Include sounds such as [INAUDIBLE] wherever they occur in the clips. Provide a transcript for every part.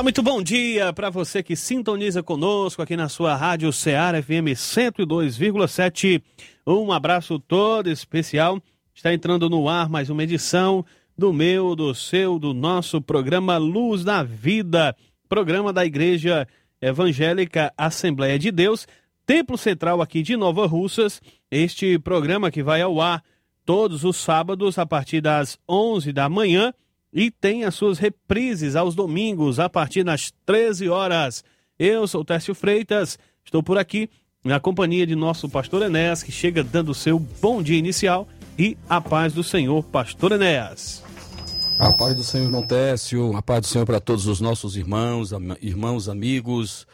Olá, muito bom dia para você que sintoniza conosco aqui na sua Rádio Ceará FM 102,7. Um abraço todo especial. Está entrando no ar mais uma edição do meu, do seu, do nosso programa Luz da Vida, programa da Igreja Evangélica Assembleia de Deus, Templo Central aqui de Nova Russas. Este programa que vai ao ar todos os sábados a partir das 11 da manhã e tem as suas reprises aos domingos a partir das 13 horas. Eu sou Tércio Freitas, estou por aqui na companhia de nosso pastor Enéas, que chega dando o seu bom dia inicial e a paz do Senhor, pastor Enéas. A paz do Senhor, irmão Técio, a paz do Senhor para todos os nossos irmãos, irmãos, amigos.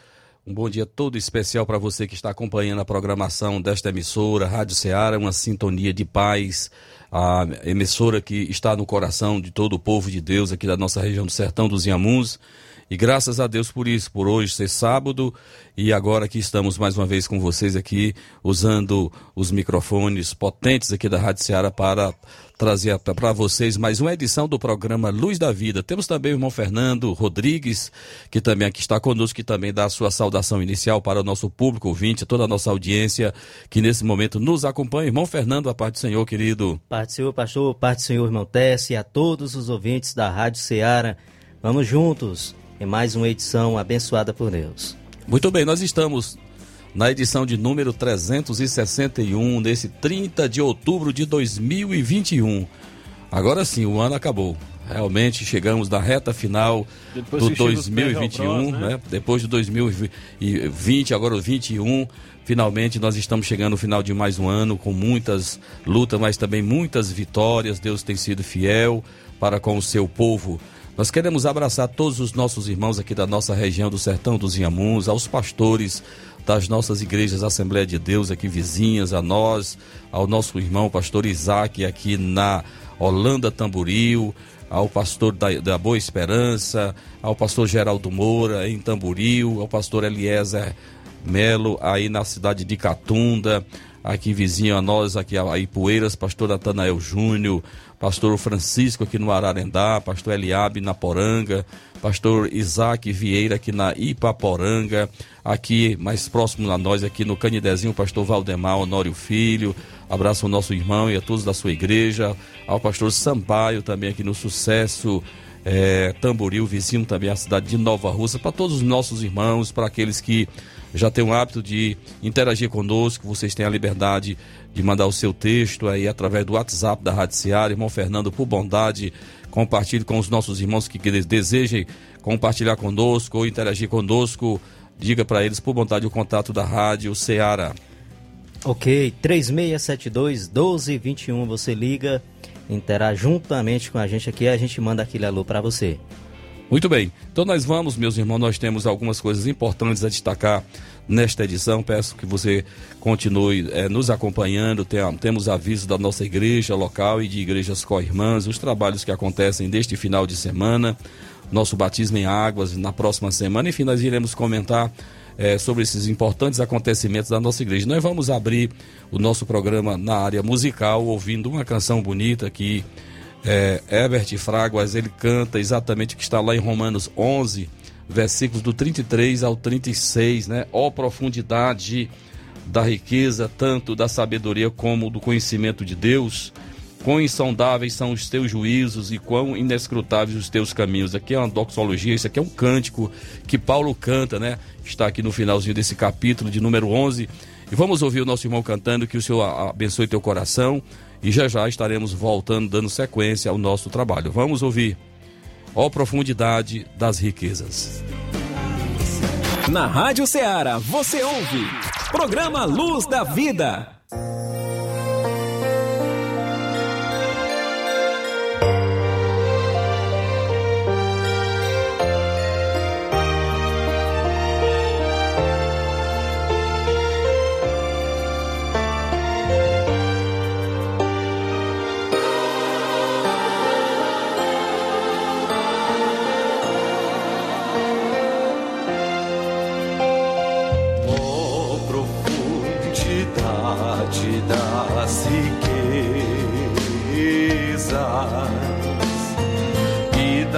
Um bom dia todo especial para você que está acompanhando a programação desta emissora, Rádio Ceará, uma sintonia de paz, a emissora que está no coração de todo o povo de Deus aqui da nossa região do Sertão dos Inhamuns. E graças a Deus por isso, por hoje ser sábado e agora que estamos mais uma vez com vocês aqui, usando os microfones potentes aqui da Rádio Ceará para trazer para vocês mais uma edição do programa Luz da Vida. Temos também o irmão Fernando Rodrigues, que também aqui está conosco, que também dá a sua saudação inicial para o nosso público ouvinte, toda a nossa audiência que nesse momento nos acompanha. Irmão Fernando, a parte do Senhor, querido. Parte do Senhor, pastor, parte do Senhor, irmão Tess, e a todos os ouvintes da Rádio Ceará. Vamos juntos em mais uma edição abençoada por Deus. Muito bem, nós estamos na edição de número 361, nesse 30 de outubro de 2021. Agora sim, o ano acabou. Realmente chegamos na reta final Depois do 2021, né? né? Depois de 2020, agora o 21. Finalmente nós estamos chegando no final de mais um ano com muitas lutas, mas também muitas vitórias. Deus tem sido fiel para com o seu povo. Nós queremos abraçar todos os nossos irmãos aqui da nossa região do Sertão dos Inhamuns, aos pastores das nossas igrejas Assembleia de Deus aqui vizinhas, a nós, ao nosso irmão pastor Isaac aqui na Holanda Tamboril, ao pastor da, da Boa Esperança, ao pastor Geraldo Moura em Tamboril, ao pastor Eliezer Melo aí na cidade de Catunda, aqui vizinho a nós, aqui a Ipueiras, pastor Natanael Júnior, pastor Francisco aqui no Ararendá, pastor Eliabe na Poranga, pastor Isaac Vieira aqui na Ipaporanga, aqui mais próximo a nós, aqui no Canidezinho, pastor Valdemar Honório Filho, abraço ao nosso irmão e a todos da sua igreja, ao pastor Sampaio também aqui no Sucesso, é, Tamboril, vizinho também a cidade de Nova Rússia, para todos os nossos irmãos, para aqueles que já têm o hábito de interagir conosco, vocês têm a liberdade de mandar o seu texto aí através do WhatsApp da Rádio Seara. Irmão Fernando, por bondade, compartilhe com os nossos irmãos que, que desejem compartilhar conosco ou interagir conosco. Diga para eles, por bondade, o contato da Rádio Seara. Ok, 3672 1221, você liga, interage juntamente com a gente aqui, a gente manda aquele alô para você. Muito bem, então nós vamos, meus irmãos, nós temos algumas coisas importantes a destacar nesta edição. Peço que você continue é, nos acompanhando. Tem, temos avisos da nossa igreja local e de igrejas co-irmãs, os trabalhos que acontecem deste final de semana, nosso batismo em águas na próxima semana. Enfim, nós iremos comentar é, sobre esses importantes acontecimentos da nossa igreja. Nós vamos abrir o nosso programa na área musical, ouvindo uma canção bonita que é, Herbert Fraguas ele canta exatamente o que está lá em Romanos 11 versículos do 33 ao 36, né? Ó profundidade da riqueza, tanto da sabedoria como do conhecimento de Deus. Quão insondáveis são os teus juízos e quão inescrutáveis os teus caminhos. Aqui é uma doxologia, isso aqui é um cântico que Paulo canta, né? Está aqui no finalzinho desse capítulo de número 11. E vamos ouvir o nosso irmão cantando, que o Senhor abençoe teu coração. E já já estaremos voltando, dando sequência ao nosso trabalho. Vamos ouvir ó profundidade das riquezas. Na Rádio Ceará, você ouve. Programa Luz da Vida.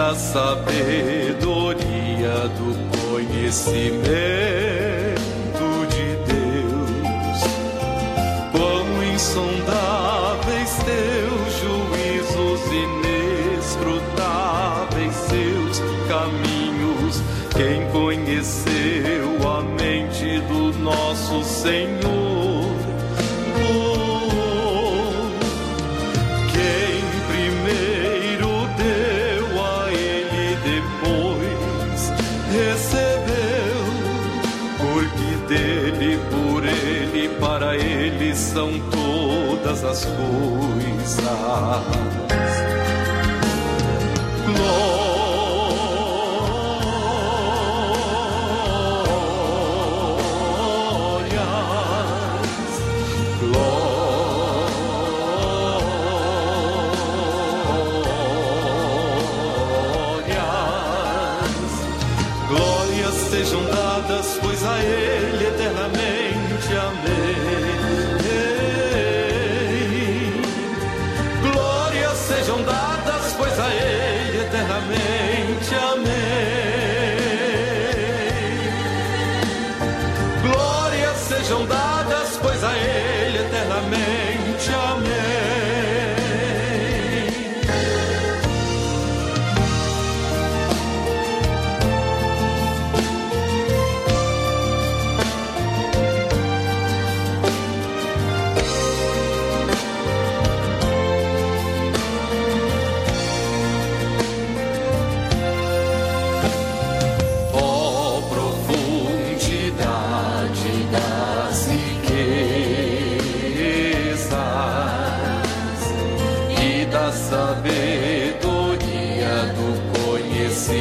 Da sabedoria do conhecimento de Deus. Quão insondáveis teus juízos, inescrutáveis seus caminhos. Quem conheceu a mente do nosso Senhor? Todas as coisas.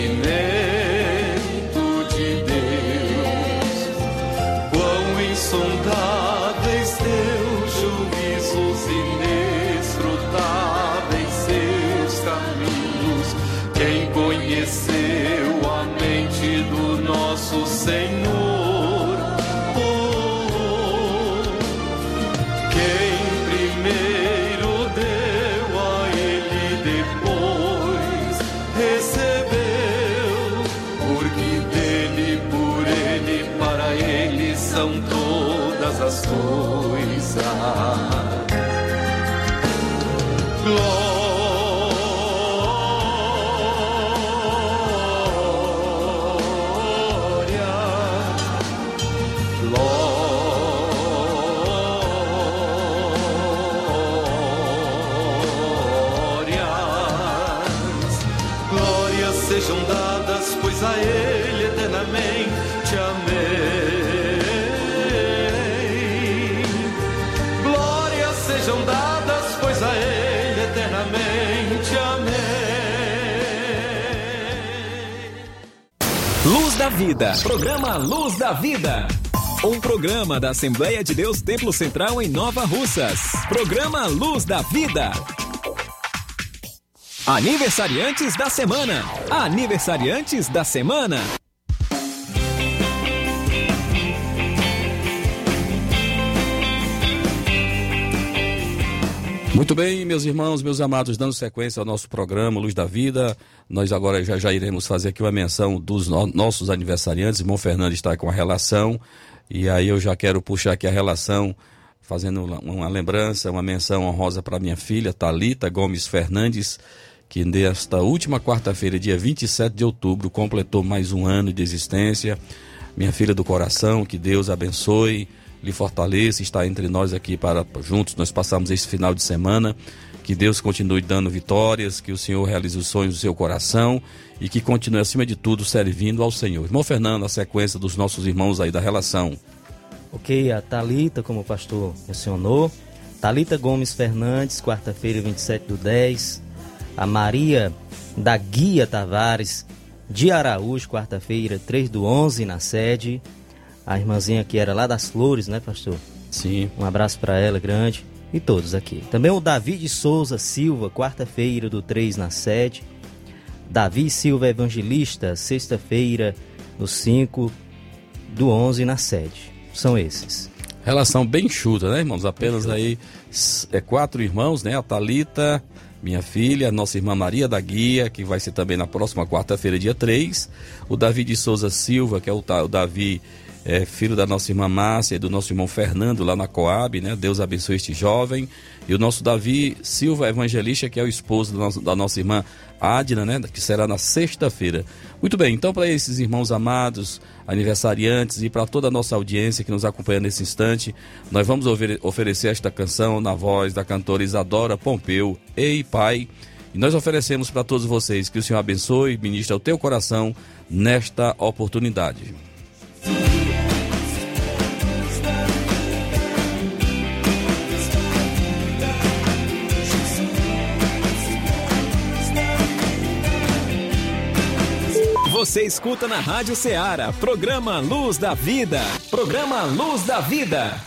Amen. Vida. Programa Luz da Vida. Um programa da Assembleia de Deus Templo Central em Nova Russas. Programa Luz da Vida. Aniversariantes da semana. Aniversariantes da semana. Muito bem, meus irmãos, meus amados, dando sequência ao nosso programa Luz da Vida, nós agora já, já iremos fazer aqui uma menção dos no nossos aniversariantes. Irmão Fernando está com a relação, e aí eu já quero puxar aqui a relação, fazendo uma lembrança, uma menção honrosa para minha filha, Talita Gomes Fernandes, que nesta última quarta-feira, dia 27 de outubro, completou mais um ano de existência. Minha filha do coração, que Deus abençoe lhe fortaleça, está entre nós aqui para juntos nós passamos esse final de semana. Que Deus continue dando vitórias, que o Senhor realize os sonhos do seu coração e que continue, acima de tudo, servindo ao Senhor. Irmão Fernando, a sequência dos nossos irmãos aí da relação. Ok, a Talita, como o pastor mencionou. Talita Gomes Fernandes, quarta-feira, 27 do 10. A Maria da Guia Tavares de Araújo, quarta-feira, 3 do 11, na sede a irmãzinha que era lá das Flores, né, pastor? Sim. Um abraço para ela, grande. E todos aqui. Também o Davi de Souza Silva, quarta-feira do 3 na sede. Davi Silva Evangelista, sexta-feira do 5 do 11 na sede. São esses. Relação bem chuta, né, irmãos? Apenas aí é quatro irmãos, né? A Talita, minha filha, a nossa irmã Maria da Guia, que vai ser também na próxima quarta-feira, dia 3. O Davi de Souza Silva, que é o, o Davi, é, filho da nossa irmã Márcia e do nosso irmão Fernando, lá na Coab, né? Deus abençoe este jovem. E o nosso Davi Silva Evangelista, que é o esposo da nossa irmã Adna, né? Que será na sexta-feira. Muito bem, então para esses irmãos amados, aniversariantes e para toda a nossa audiência que nos acompanha nesse instante, nós vamos oferecer esta canção na voz da cantora Isadora Pompeu, Ei Pai. E nós oferecemos para todos vocês que o Senhor abençoe e ministre ao teu coração nesta oportunidade. Você escuta na Rádio Ceará, programa Luz da Vida. Programa Luz da Vida.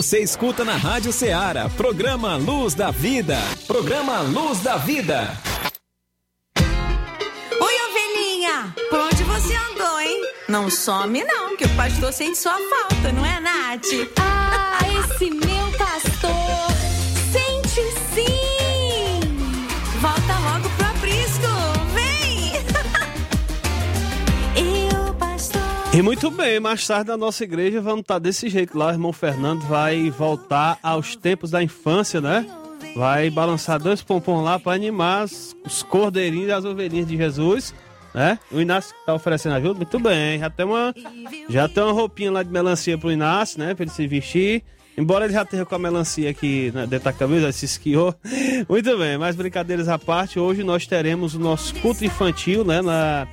Você escuta na Rádio Ceará, programa Luz da Vida. Programa Luz da Vida. Oi, ovelhinha! Por onde você andou, hein? Não some, não, que o pastor sente sua falta, não é, Nath? Ah, esse meu Muito bem, mais tarde na nossa igreja vamos estar desse jeito lá. O irmão Fernando vai voltar aos tempos da infância, né? Vai balançar dois pompons lá para animar os cordeirinhos e as ovelhinhas de Jesus, né? O Inácio tá oferecendo ajuda? Muito bem, já tem uma, já tem uma roupinha lá de melancia pro Inácio, né? Pra ele se vestir. Embora ele já esteja com a melancia aqui né, dentro da camisa, se esquiou. [LAUGHS] Muito bem, mas brincadeiras à parte, hoje nós teremos o nosso culto infantil, né? Na,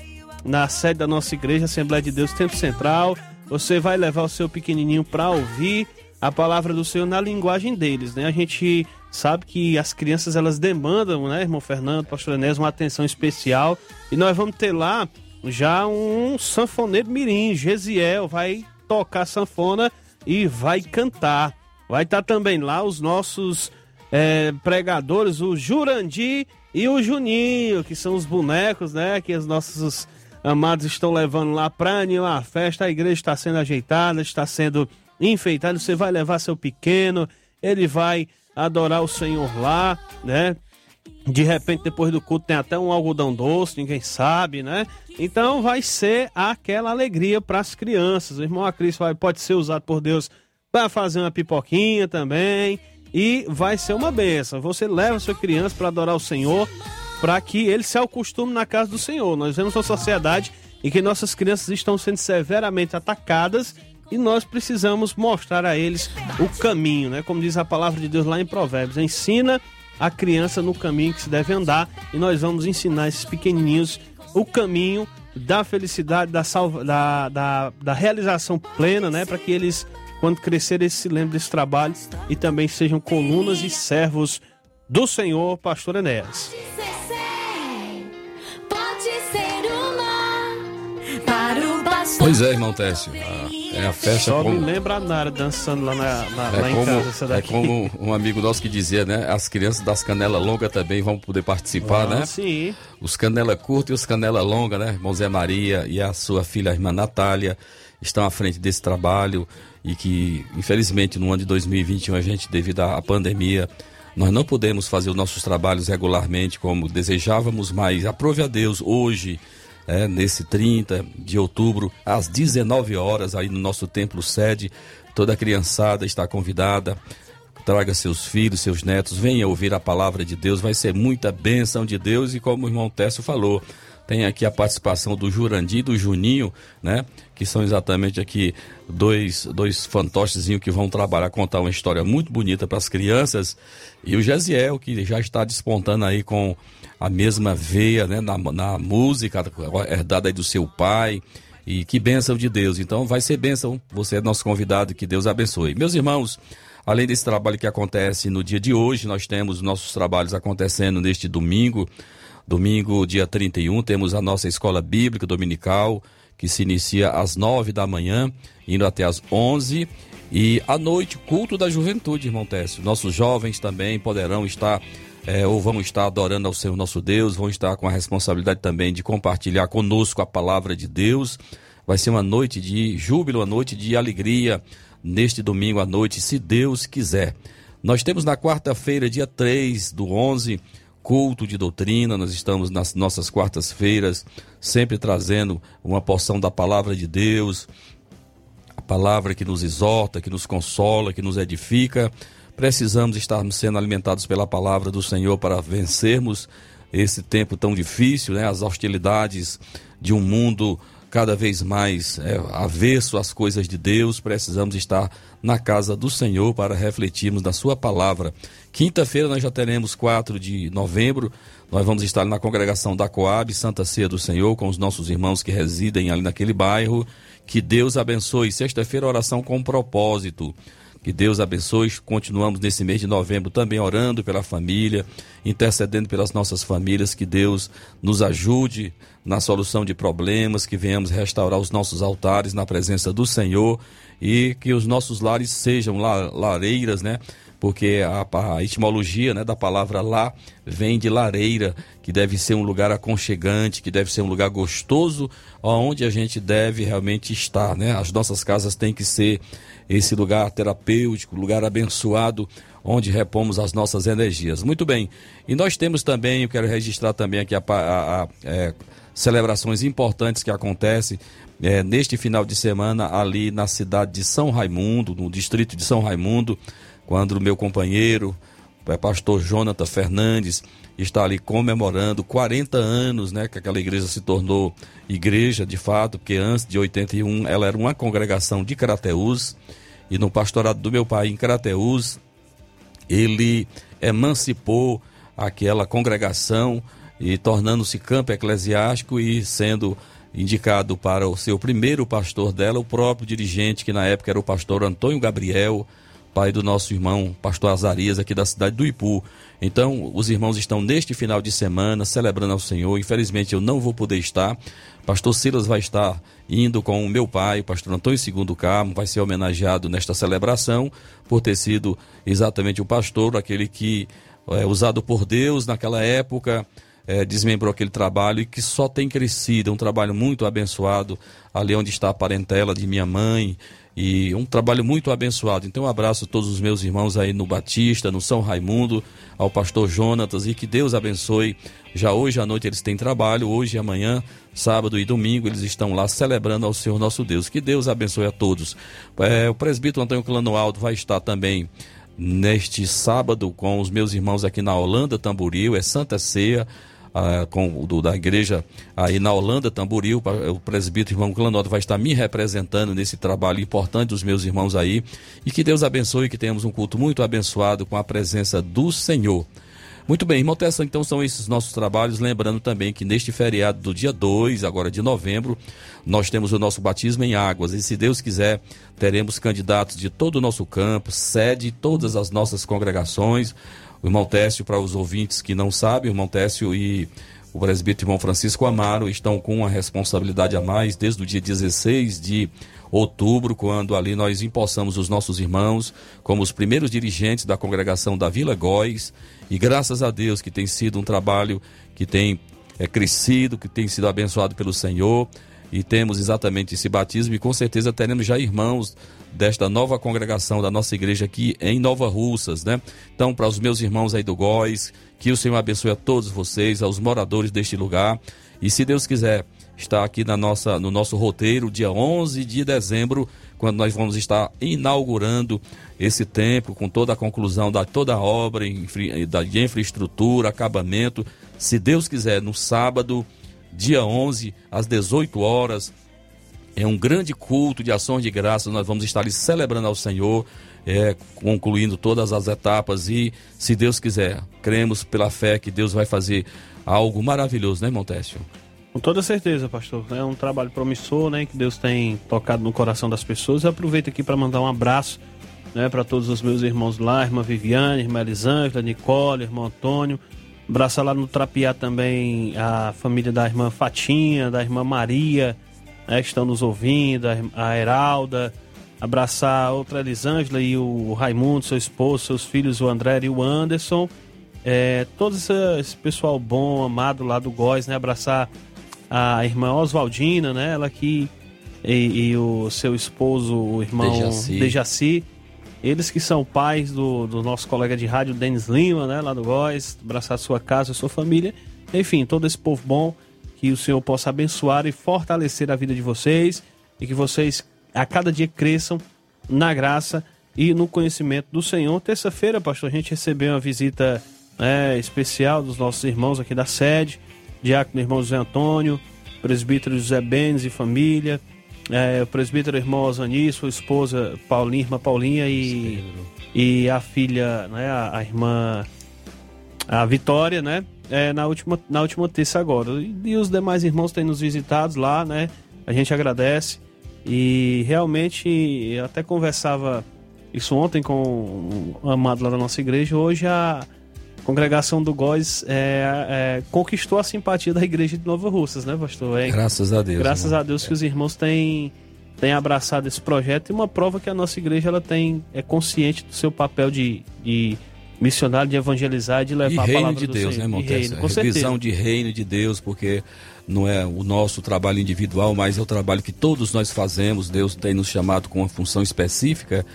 na sede da nossa igreja, Assembleia de Deus, Tempo Central. Você vai levar o seu pequenininho para ouvir a palavra do Senhor na linguagem deles, né? A gente sabe que as crianças elas demandam, né, irmão Fernando, pastor Enés, uma atenção especial. E nós vamos ter lá já um sanfoneiro mirim, Gesiel, vai tocar sanfona e vai cantar. Vai estar também lá os nossos é, pregadores, o Jurandir e o Juninho, que são os bonecos, né, que os nossos amados estão levando lá para animar a festa. A igreja está sendo ajeitada, está sendo enfeitada. Você vai levar seu pequeno, ele vai adorar o Senhor lá, né? De repente, depois do culto, tem até um algodão doce, ninguém sabe, né? Então vai ser aquela alegria para as crianças. O irmão Acris vai, pode ser usado por Deus para fazer uma pipoquinha também. E vai ser uma benção. Você leva sua criança para adorar o Senhor, para que ele se acostume na casa do Senhor. Nós vemos uma sociedade e que nossas crianças estão sendo severamente atacadas e nós precisamos mostrar a eles o caminho, né? Como diz a palavra de Deus lá em Provérbios, ensina a criança no caminho que se deve andar e nós vamos ensinar esses pequenininhos o caminho da felicidade, da, salva, da, da, da realização plena, né? Para que eles, quando crescerem, eles se lembrem desse trabalho e também sejam colunas e servos do Senhor, Pastor Enéas. Pois é, irmão Técio. a- É a festa Só como... me lembra a Nara dançando lá, na, na- lá É em como, casa, essa é daqui. como um amigo nosso que dizia, né? As crianças das canelas longas também vão poder participar, Ah, né? Sim. Os canela curta e os canela longa, né? Irmão Zé Maria e a sua filha, a irmã Natália, estão à frente desse trabalho e que, infelizmente, no ano de 2021, a gente, devido à pandemia, nós não podemos fazer os nossos trabalhos regularmente como desejávamos, mas aprove a Deus hoje, é, nesse 30 de outubro, às 19 horas, aí no nosso templo sede, toda criançada está convidada traga seus filhos, seus netos, venha ouvir a palavra de Deus, vai ser muita bênção de Deus e como o irmão Técio falou, tem aqui a participação do Jurandir e do Juninho, né? Que são exatamente aqui dois, dois fantochezinhos que vão trabalhar, contar uma história muito bonita para as crianças. E o Gesiel, que já está despontando aí com a mesma veia, né? Na, na música herdada aí do seu pai. E que bênção de Deus. Então vai ser bênção. Você é nosso convidado. Que Deus abençoe. Meus irmãos, além desse trabalho que acontece no dia de hoje, nós temos nossos trabalhos acontecendo neste domingo. Domingo, dia 31, temos a nossa escola bíblica dominical, que se inicia às 9 da manhã, indo até às 11. E à noite, culto da juventude, irmão Técio. Nossos jovens também poderão estar é, ou vão estar adorando ao Senhor nosso Deus, vão estar com a responsabilidade também de compartilhar conosco a palavra de Deus. Vai ser uma noite de júbilo, uma noite de alegria neste domingo à noite, se Deus quiser. Nós temos na quarta-feira, dia 3 do 11, culto de doutrina. Nós estamos nas nossas quartas-feiras, sempre trazendo uma porção da palavra de Deus, a palavra que nos exorta, que nos consola, que nos edifica. Precisamos estarmos sendo alimentados pela palavra do Senhor para vencermos esse tempo tão difícil, né? As hostilidades de um mundo cada vez mais é, avesso às coisas de Deus. Precisamos estar na casa do Senhor para refletirmos da Sua palavra. Quinta-feira nós já teremos 4 de novembro. Nós vamos estar na congregação da Coab, Santa Ceia do Senhor, com os nossos irmãos que residem ali naquele bairro. Que Deus abençoe. Sexta-feira, oração com propósito. Que Deus abençoe. Continuamos nesse mês de novembro também orando pela família, intercedendo pelas nossas famílias. Que Deus nos ajude na solução de problemas, que venhamos restaurar os nossos altares na presença do Senhor e que os nossos lares sejam la- lareiras, né? Porque a, a etimologia né, da palavra lá vem de lareira, que deve ser um lugar aconchegante, que deve ser um lugar gostoso, onde a gente deve realmente estar, né? As nossas casas têm que ser esse lugar terapêutico, lugar abençoado, onde repomos as nossas energias. Muito bem. E nós temos também, eu quero registrar também aqui a, a- a, é, celebrações importantes que acontecem é, neste final de semana ali na cidade de São Raimundo, no distrito de São Raimundo, quando o meu companheiro, pastor Jonathan Fernandes, está ali comemorando 40 anos, né, que aquela igreja se tornou igreja de fato, porque antes de 81 ela era uma congregação de Crateús, e no pastorado do meu pai em Crateús, ele emancipou aquela congregação e tornando-se campo eclesiástico e sendo indicado para o seu primeiro pastor dela, o próprio dirigente, que na época era o pastor Antônio Gabriel, pai do nosso irmão pastor Azarias, aqui da cidade do Ipu. Então, os irmãos estão neste final de semana celebrando ao Senhor. Infelizmente, eu não vou poder estar. Pastor Silas vai estar indo com o meu pai, o pastor Antônio Segundo Carmo, vai ser homenageado nesta celebração por ter sido exatamente o pastor, aquele que é usado por Deus naquela época, é, desmembrou aquele trabalho e que só tem crescido, é um trabalho muito abençoado, ali onde está a parentela de minha mãe, e um trabalho muito abençoado. Então, um abraço a todos os meus irmãos aí no Batista, no São Raimundo, ao pastor Jonatas, e que Deus abençoe. Já hoje à noite eles têm trabalho, hoje e amanhã, sábado e domingo, eles estão lá celebrando ao Senhor nosso Deus. Que Deus abençoe a todos. É, o presbítero Antônio Clanoaldo vai estar também neste sábado com os meus irmãos aqui na Holanda, Tamboril, é Santa Ceia, ah, com do, da igreja aí na Holanda, Tamboril, o presbítero irmão Clanota vai estar me representando nesse trabalho importante dos meus irmãos aí. E que Deus abençoe, que tenhamos um culto muito abençoado com a presença do Senhor. Muito bem, irmão Tessa, então são esses nossos trabalhos. Lembrando também que neste feriado do dia 2, agora de novembro, nós temos o nosso batismo em águas. E se Deus quiser, teremos candidatos de todo o nosso campo, sede, todas as nossas congregações. O irmão Técio, para os ouvintes que não sabem, o irmão Técio e o presbítero irmão Francisco Amaro estão com uma responsabilidade a mais desde o dia 16 de outubro, quando ali nós empossamos os nossos irmãos como os primeiros dirigentes da congregação da Vila Góis. E graças a Deus que tem sido um trabalho que tem é, crescido, que tem sido abençoado pelo Senhor. E temos exatamente esse batismo, e com certeza teremos já irmãos desta nova congregação da nossa igreja aqui em Nova Russas, né? Então, para os meus irmãos aí do Góis, que o Senhor abençoe a todos vocês, aos moradores deste lugar. E se Deus quiser, está aqui na nossa, no nosso roteiro, dia 11 de dezembro, quando nós vamos estar inaugurando esse templo com toda a conclusão da toda a obra de infraestrutura, acabamento. Se Deus quiser, no sábado, dia 11, às 18 horas, é um grande culto de ações de graça. Nós vamos estar ali celebrando ao Senhor, é, concluindo todas as etapas e, se Deus quiser, cremos pela fé que Deus vai fazer algo maravilhoso, né, Montécio? Com toda certeza, pastor. É um trabalho promissor, né? Que Deus tem tocado no coração das pessoas. Eu aproveito aqui para mandar um abraço né, para todos os meus irmãos lá, irmã Viviane, irmã Elisângela, Nicole, irmão Antônio. Abraçar lá no Trapiá também a família da irmã Fatinha, da irmã Maria, né, que estão nos ouvindo, a Heralda. Abraçar a outra Elisângela e o Raimundo, seu esposo, seus filhos, o André e o Anderson. É, todo esse, pessoal bom, amado lá do Góis, né? Abraçar a irmã Oswaldina, né? Ela que e, e, o seu esposo, o irmão Dejaci. Dejaci. Eles que são pais do, do nosso colega de rádio, Denis Lima, né? Lá do Góis, abraçar sua casa, sua família. Enfim, todo esse povo bom, que o Senhor possa abençoar e fortalecer a vida de vocês e que vocês a cada dia cresçam na graça e no conhecimento do Senhor. Terça-feira, pastor, a gente recebeu uma visita né, especial dos nossos irmãos aqui da sede diácono irmão José Antônio, presbítero José Benes e família, é, o presbítero irmão Osani, sua esposa Paulinha, irmã Paulinha e, e a filha, né, a, a irmã a Vitória, né? É, na, última, na última terça agora. E, e, os demais irmãos têm nos visitado lá, né? A gente agradece. E realmente, até conversava isso ontem com o amado lá da nossa igreja. Hoje a, congregação do Góis é, é, conquistou a simpatia da igreja de Nova Russas, né, pastor? É, graças a Deus. Graças irmão. a Deus que os irmãos têm, têm abraçado esse projeto e uma prova que a nossa igreja ela tem é consciente do seu papel de, de missionário, de evangelizar, de levar e a palavra de do Deus, Senhor. né, reino, com Visão de reino de Deus, porque não é o nosso trabalho individual, mas é o trabalho que todos nós fazemos. Deus tem nos chamado com uma função específica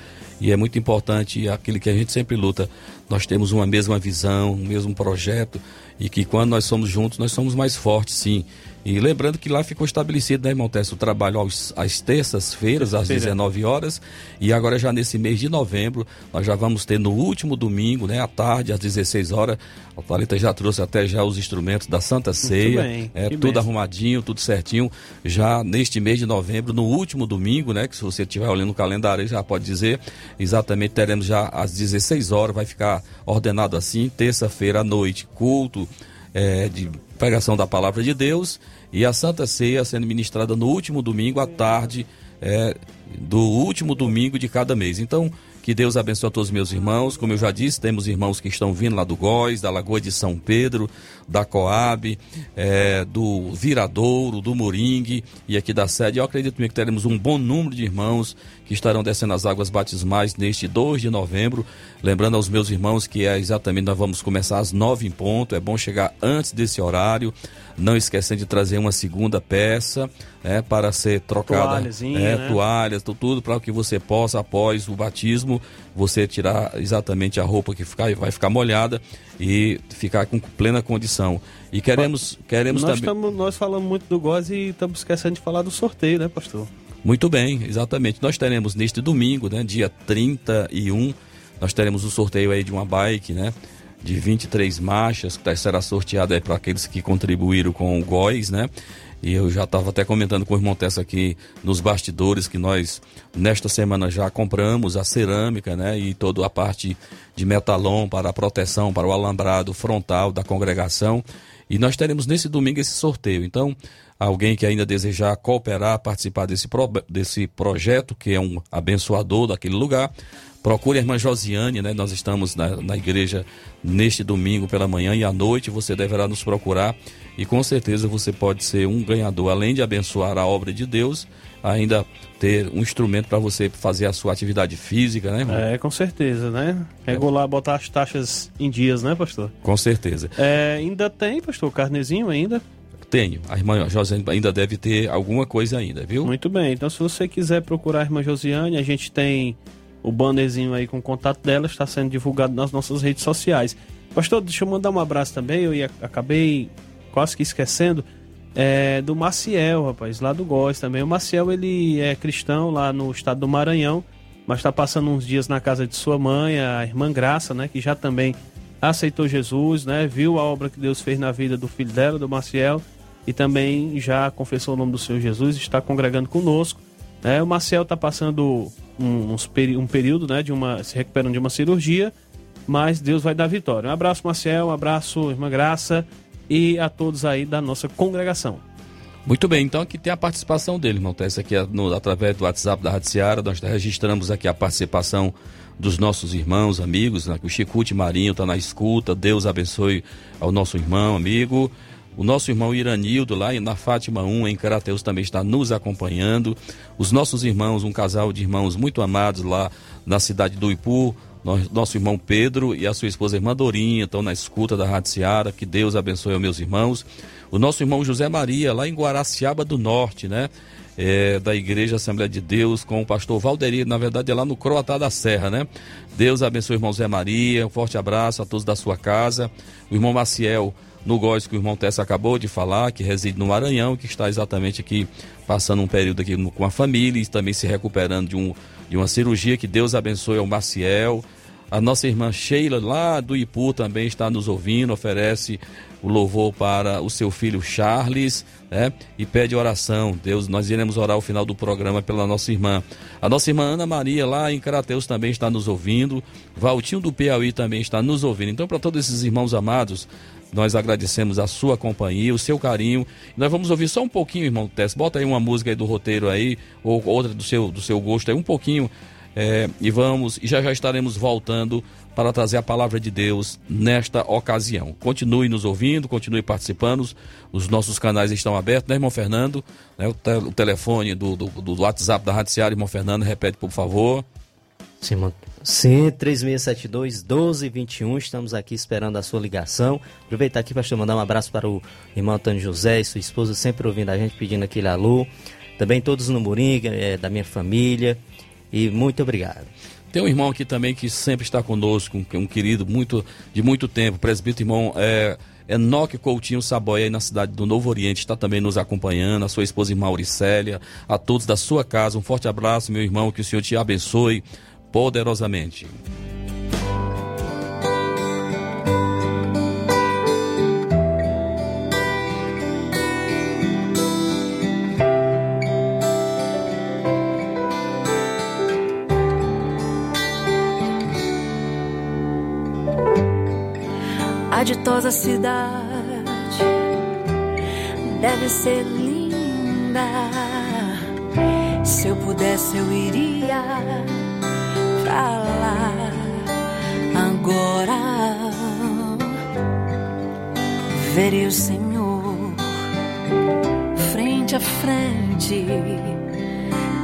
e é muito importante aquilo que a gente sempre luta. Nós temos uma mesma visão, um mesmo projeto e que quando nós somos juntos, nós somos mais fortes, sim. E lembrando que lá ficou estabelecido, né, irmão Tess, o trabalho aos, às terças-feiras, às 19 horas. E agora, já nesse mês de novembro, nós já vamos ter no último domingo, né, à tarde, às 16 horas. A Thalita já trouxe até já os instrumentos da Santa Ceia. Bem, é, tudo arrumadinho, tudo certinho. Já neste mês de novembro, no último domingo, né, que se você estiver olhando o calendário, já pode dizer, exatamente teremos já às 16 horas, vai ficar ordenado assim, terça-feira à noite, culto é, de pregação da palavra de Deus e a Santa Ceia sendo ministrada no último domingo à tarde é, do último domingo de cada mês. Então, que Deus abençoe a todos os meus irmãos. Como eu já disse, temos irmãos que estão vindo lá do Góis, da Lagoa de São Pedro, da Coab, é, do Viradouro, do Moringue e aqui da sede. Eu acredito que teremos um bom número de irmãos que estarão descendo as águas batismais neste 2 de novembro. Lembrando aos meus irmãos que é exatamente nós vamos começar às nove em ponto. É bom chegar antes desse horário. Não esquecendo de trazer uma segunda peça é, para ser trocada. É, né? Toalhas, tudo para que você possa, após o batismo, você tirar exatamente a roupa que ficar, vai ficar molhada e ficar com plena condição. E queremos, queremos nós também. Tamo, nós falamos muito do GOZ e estamos esquecendo de falar do sorteio, né, pastor? Muito bem, exatamente. Nós teremos neste domingo, né, dia 31, nós teremos o sorteio aí de uma bike, né? de 23 marchas, que será sorteada para aqueles que contribuíram com o GOIS, né? E eu já estava até comentando com o irmão Tessa aqui nos bastidores que nós, nesta semana, já compramos a cerâmica, né? E toda a parte de metalon para a proteção, para o alambrado frontal da congregação. E nós teremos nesse domingo esse sorteio. Então, alguém que ainda desejar cooperar, participar desse, pro, desse projeto, que é um abençoador daquele lugar, procure a irmã Josiane, né? Nós estamos na, na igreja neste domingo pela manhã e à noite. Você deverá nos procurar e com certeza você pode ser um ganhador. Além de abençoar a obra de Deus, ainda ter um instrumento para você fazer a sua atividade física, né, irmão? É, com certeza, né? Regular, botar as taxas em dias, né, pastor? Com certeza. É, ainda tem, pastor, carnezinho ainda? Tenho. A irmã Josiane ainda deve ter alguma coisa ainda, viu? Muito bem. Então, se você quiser procurar a irmã Josiane, a gente tem o bannerzinho aí com o contato dela, está sendo divulgado nas nossas redes sociais. Pastor, deixa eu mandar um abraço também. Eu ia, acabei quase que esquecendo é, do Maciel, rapaz, lá do Góis também. O Maciel, ele é cristão lá no estado do Maranhão, mas está passando uns dias na casa de sua mãe, a irmã Graça, né, que já também aceitou Jesus, né, viu a obra que Deus fez na vida do filho dela, do Maciel, e também já confessou o nome do Senhor Jesus, está congregando conosco. Né? O Maciel está passando um, uns, um período, né, de uma, se recuperando de uma cirurgia, mas Deus vai dar vitória. Um abraço, Maciel, um abraço, irmã Graça, e a todos aí da nossa congregação. Muito bem, então aqui tem a participação dele, irmão Tess, aqui é no, através do WhatsApp da Rádio Seara, nós registramos aqui a participação dos nossos irmãos, amigos, né? o Chicute Marinho está na escuta, Deus abençoe ao nosso irmão, amigo. O nosso irmão Iranildo, lá na Fátima 1, em Carateus, também está nos acompanhando. Os nossos irmãos, um casal de irmãos muito amados lá na cidade do Ipu, nosso irmão Pedro e a sua esposa irmã Dorinha estão na escuta da Rádio Seara. Que Deus abençoe os meus irmãos. O nosso irmão José Maria, lá em Guaraciaba do Norte, né? É, da Igreja Assembleia de Deus, com o pastor Valderi, na verdade é lá no Croatá da Serra, né? Deus abençoe o irmão José Maria, um forte abraço a todos da sua casa. O irmão Maciel no Góis que o irmão Tessa acabou de falar, que reside no Maranhão, que está exatamente aqui passando um período aqui com a família e também se recuperando de, um, de uma cirurgia. Que Deus abençoe ao Maciel. A nossa irmã Sheila, lá do Ipu, também está nos ouvindo, oferece o louvor para o seu filho Charles, né? E pede oração. Deus, nós iremos orar ao final do programa pela nossa irmã. A nossa irmã Ana Maria, lá em Carateus, também está nos ouvindo. Valtinho do Piauí também está nos ouvindo. Então, para todos esses irmãos amados, nós agradecemos a sua companhia, o seu carinho. Nós vamos ouvir só um pouquinho, irmão Tess. Bota aí uma música aí do roteiro aí, ou outra do seu, do seu gosto aí, um pouquinho. É, e vamos, e já já estaremos voltando para trazer a palavra de Deus nesta ocasião. Continue nos ouvindo, continue participando. Os nossos canais estão abertos, né, irmão Fernando? Né, o, te, o, telefone do, do, do, WhatsApp da Rádio Seara, irmão Fernando, repete, por favor. Sim, Sim 3672 1221. Estamos aqui esperando a sua ligação. Aproveitar aqui para mandar um abraço para o irmão Antônio José e sua esposa, sempre ouvindo a gente, pedindo aquele alô. Também todos no Moringa, é, da minha família. E muito obrigado. Tem um irmão aqui também que sempre está conosco, um, um querido muito, de muito tempo, presbítero irmão é, Enoque Coutinho Saboia, aí na cidade do Novo Oriente, está também nos acompanhando, a sua esposa irmã Auricélia, a todos da sua casa, um forte abraço, meu irmão, que o Senhor te abençoe poderosamente. A ditosa cidade deve ser linda. Se eu pudesse, eu iria lá agora. Verei o Senhor frente a frente,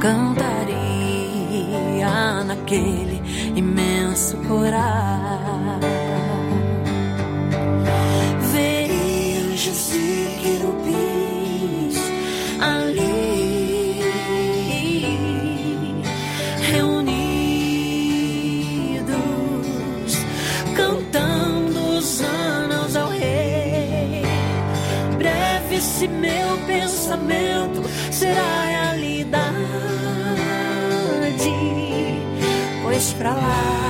cantaria naquele imenso coral. Vejo os pra lá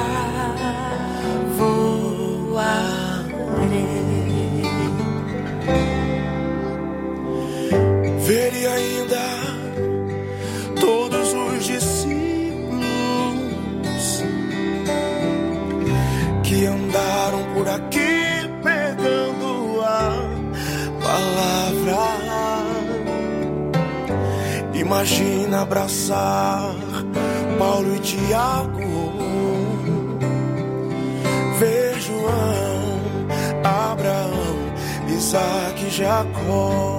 Isaac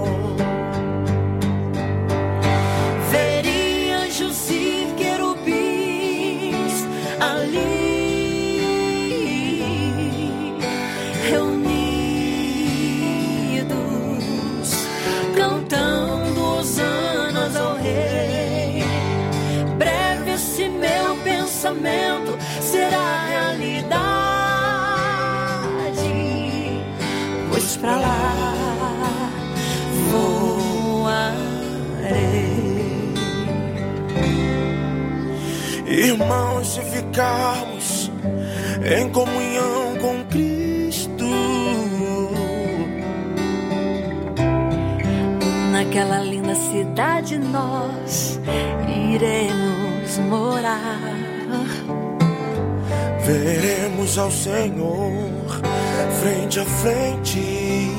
ficarmos em comunhão com Cristo, Naquela linda cidade nós iremos morar. veremos ao Senhor frente a frente.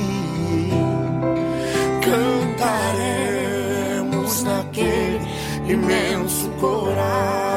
Cantaremos naquele imenso coral.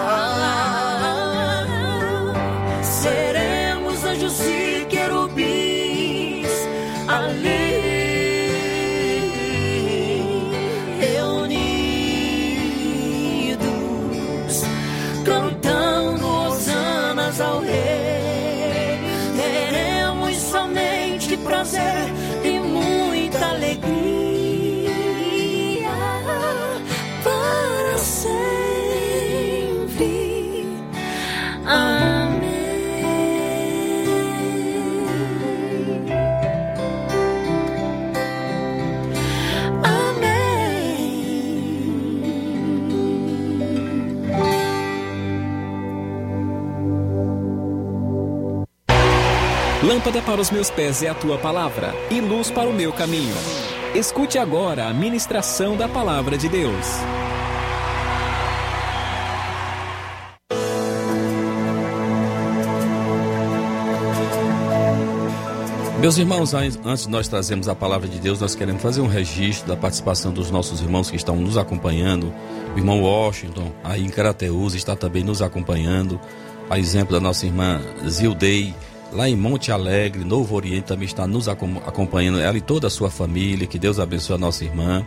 Lâmpada para os meus pés é a tua palavra e luz para o meu caminho. Escute agora a ministração da palavra de Deus. Meus irmãos, an- antes de nós trazermos a palavra de Deus, nós queremos fazer um registro da participação dos nossos irmãos que estão nos acompanhando. O irmão Washington, aí em Carateus, está também nos acompanhando. A exemplo da nossa irmã Zildei, lá em Monte Alegre, Novo Oriente, também está nos acom- acompanhando. Ela e toda a sua família. Que Deus abençoe a nossa irmã.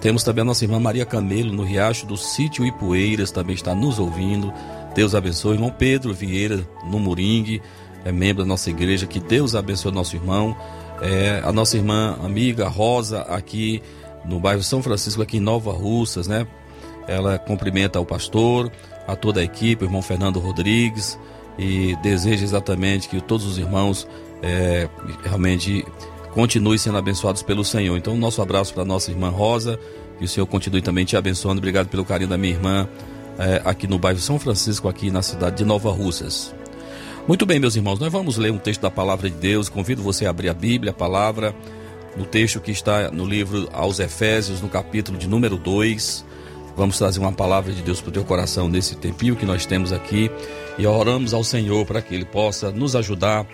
Temos também a nossa irmã Maria Camelo, no Riacho do Sítio Ipueiras, também está nos ouvindo. Deus abençoe. Irmão Pedro Vieira, no Moringue, é membro da nossa igreja. Que Deus abençoe o nosso irmão. É, a nossa irmã amiga Rosa, aqui no bairro São Francisco, aqui em Nova Russas, né? Ela cumprimenta o pastor, a toda a equipe, o irmão Fernando Rodrigues, e deseja exatamente que todos os irmãos é, realmente continuem sendo abençoados pelo Senhor. Então, nosso abraço para nossa irmã Rosa, que o Senhor continue também te abençoando. Obrigado pelo carinho da minha irmã é, aqui no bairro São Francisco, aqui na cidade de Nova Russas. Muito bem, meus irmãos, nós vamos ler um texto da palavra de Deus. Convido você a abrir a Bíblia, a palavra, no texto que está no livro aos Efésios, no capítulo de número 2. Vamos trazer uma palavra de Deus para o teu coração nesse tempinho que nós temos aqui e oramos ao Senhor para que Ele possa nos ajudar,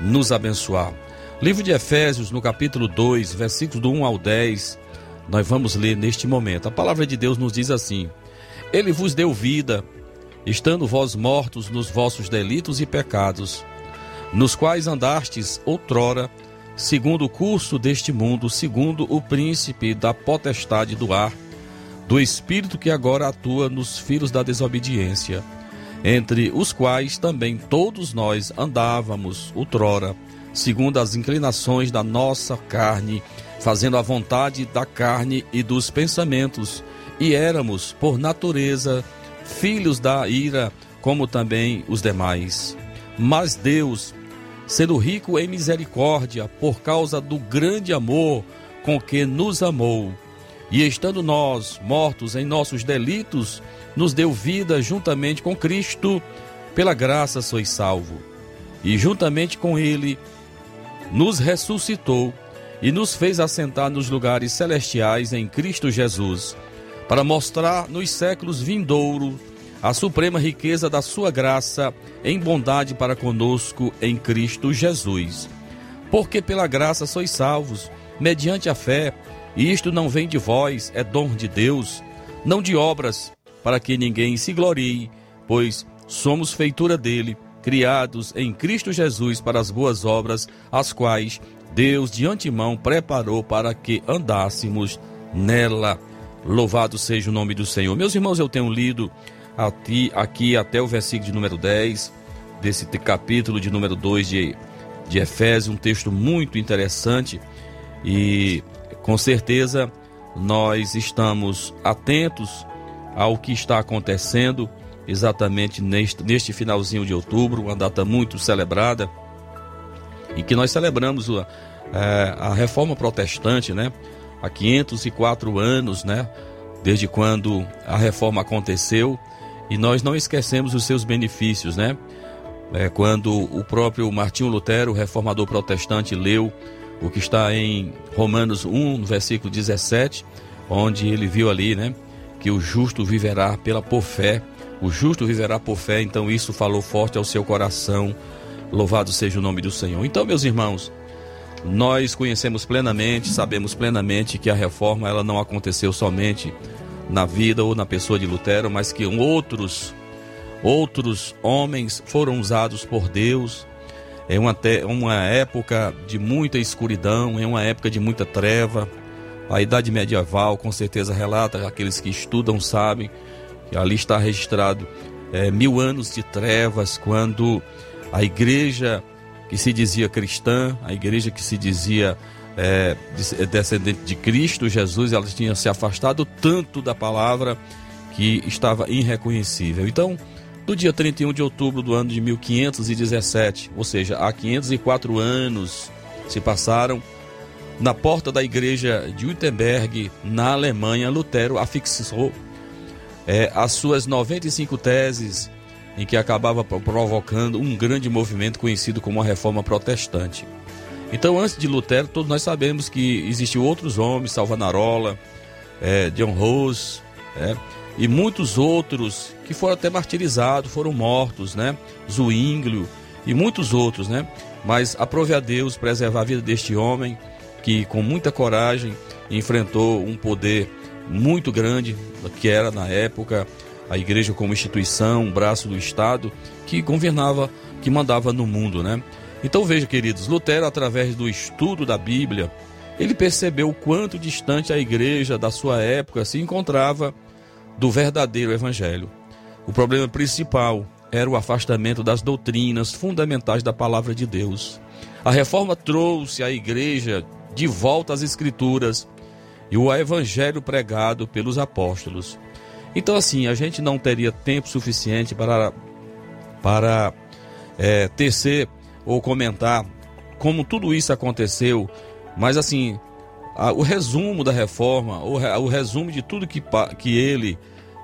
nos abençoar. Livro de Efésios, no capítulo 2, versículos do 1 ao 10, nós vamos ler neste momento. A palavra de Deus nos diz assim: Ele vos deu vida, estando vós mortos nos vossos delitos e pecados, nos quais andastes outrora, segundo o curso deste mundo, segundo o príncipe da potestade do ar, do espírito que agora atua nos filhos da desobediência, entre os quais também todos nós andávamos outrora, segundo as inclinações da nossa carne, fazendo a vontade da carne e dos pensamentos, e éramos, por natureza, filhos da ira, como também os demais. Mas Deus, sendo rico em misericórdia, por causa do grande amor com que nos amou, e estando nós mortos em nossos delitos, nos deu vida juntamente com Cristo, pela graça sois salvo. E juntamente com Ele nos ressuscitou e nos fez assentar nos lugares celestiais em Cristo Jesus, para mostrar nos séculos vindouros a suprema riqueza da sua graça em bondade para conosco em Cristo Jesus. Porque pela graça sois salvos, mediante a fé, isto não vem de vós, é dom de Deus, não de obras, para que ninguém se glorie, pois somos feitura dele, criados em Cristo Jesus para as boas obras, as quais Deus de antemão preparou para que andássemos nela. Louvado seja o nome do Senhor. Meus irmãos, eu tenho lido aqui, aqui até o versículo de número 10, desse capítulo de número 2 de, de Efésios, um texto muito interessante e com certeza nós estamos atentos ao que está acontecendo exatamente neste, neste finalzinho de outubro, uma data muito celebrada, e que nós celebramos a, é, a reforma protestante, né? Há 504 anos, né? Desde quando a reforma aconteceu, e nós não esquecemos os seus benefícios, né? É, quando o próprio Martinho Lutero, reformador protestante, leu o que está em Romanos 1, versículo 17, onde ele viu ali, né, que o justo viverá pela por fé. O justo viverá por fé, então isso falou forte ao seu coração. Louvado seja o nome do Senhor. Então, meus irmãos, nós conhecemos plenamente, sabemos plenamente que a reforma ela não aconteceu somente na vida ou na pessoa de Lutero, mas que outros outros homens foram usados por Deus é uma, te, uma época de muita escuridão, é uma época de muita treva. A idade medieval, com certeza, relata, aqueles que estudam sabem, que ali está registrado é, mil anos de trevas, quando a igreja que se dizia cristã, a igreja que se dizia é, descendente de Cristo Jesus, ela tinha se afastado tanto da palavra que estava irreconhecível. Então, do dia 31 de outubro do ano de 1517, ou seja, há 504 anos se passaram, na porta da igreja de Wittenberg, na Alemanha, Lutero afixou é, as suas 95 teses em que acabava provocando um grande movimento conhecido como a Reforma Protestante. Então, antes de Lutero, todos nós sabemos que existiam outros homens, Salvanarola, é, John Rose, é, e muitos outros que foram até martirizados, foram mortos, né? Zuínglio e muitos outros, né? Mas aprove a Deus preservar a vida deste homem que com muita coragem enfrentou um poder muito grande que era na época a igreja como instituição, um braço do Estado que governava, que mandava no mundo, né? Então veja, queridos, Lutero através do estudo da Bíblia, ele percebeu o quanto distante a igreja da sua época se encontrava do verdadeiro evangelho. O problema principal era o afastamento das doutrinas fundamentais da palavra de Deus. A reforma trouxe a igreja de volta às escrituras e o evangelho pregado pelos apóstolos. Então, assim, a gente não teria tempo suficiente para, para é, tecer ou comentar como tudo isso aconteceu, mas, assim, a, o resumo da reforma, o, o resumo de tudo que, que ele,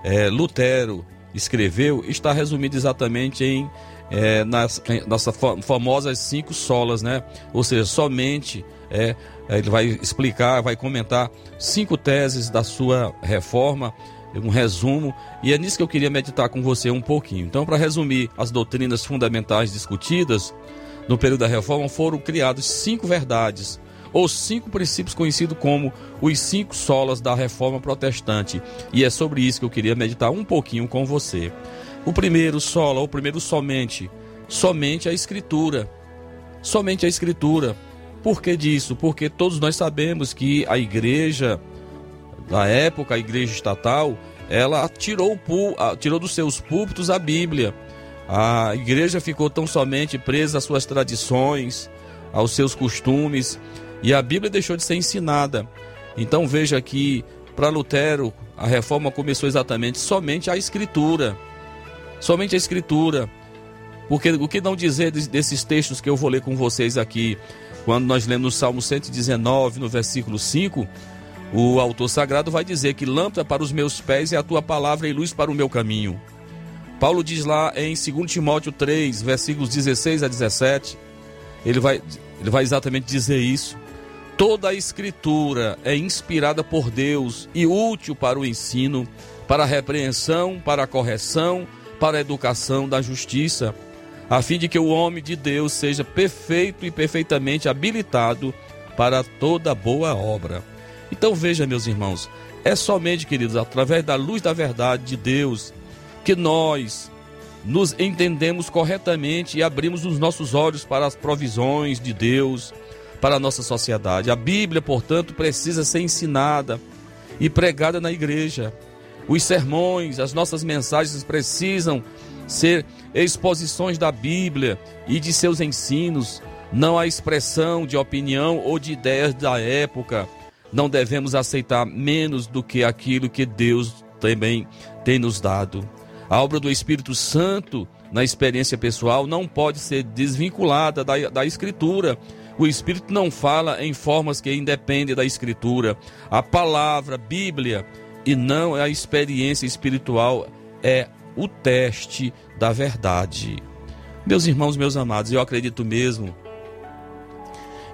é, Lutero, escreveu, está resumido exatamente em é, nas, nossas famosas cinco solas, né? Ou seja, somente é, ele vai explicar, vai comentar cinco teses da sua reforma, um resumo, e é nisso que eu queria meditar com você um pouquinho. Então, para resumir as doutrinas fundamentais discutidas no período da reforma, foram criadas cinco verdades ou cinco princípios conhecidos como os cinco solas da reforma protestante. E é sobre isso que eu queria meditar um pouquinho com você. O primeiro sola, o primeiro somente, somente a escritura. Somente a escritura. Por que disso? Porque todos nós sabemos que a igreja, na época, a igreja estatal, ela tirou, tirou dos seus púlpitos a Bíblia. A igreja ficou tão somente presa às suas tradições, aos seus costumes, e a Bíblia deixou de ser ensinada. Então veja que para Lutero a reforma começou exatamente somente a escritura. Somente a escritura. Porque o que não dizer desses textos que eu vou ler com vocês aqui, quando nós lemos o Salmo 119, no versículo 5, o autor sagrado vai dizer que lâmpada para os meus pés é a tua palavra e luz para o meu caminho. Paulo diz lá em 2 Timóteo 3, versículos 16 a 17, ele vai, ele vai exatamente dizer isso. Toda a Escritura é inspirada por Deus e útil para o ensino, para a repreensão, para a correção, para a educação da justiça, a fim de que o homem de Deus seja perfeito e perfeitamente habilitado para toda boa obra. Então veja, meus irmãos, É somente, queridos, através da luz da verdade de Deus que nós nos entendemos corretamente e abrimos os nossos olhos para as provisões de Deus para a nossa sociedade. A Bíblia, portanto, precisa ser ensinada e pregada na igreja. Os sermões, as nossas mensagens precisam ser exposições da Bíblia e de seus ensinos, não a expressão de opinião ou de ideias da época. Não devemos aceitar menos do que aquilo que Deus também tem nos dado. A obra do Espírito Santo na experiência pessoal não pode ser desvinculada da, da Escritura. O Espírito não fala em formas que independem da Escritura. A palavra, Bíblia, e não a experiência espiritual é o teste da verdade. Meus irmãos, meus amados, eu acredito mesmo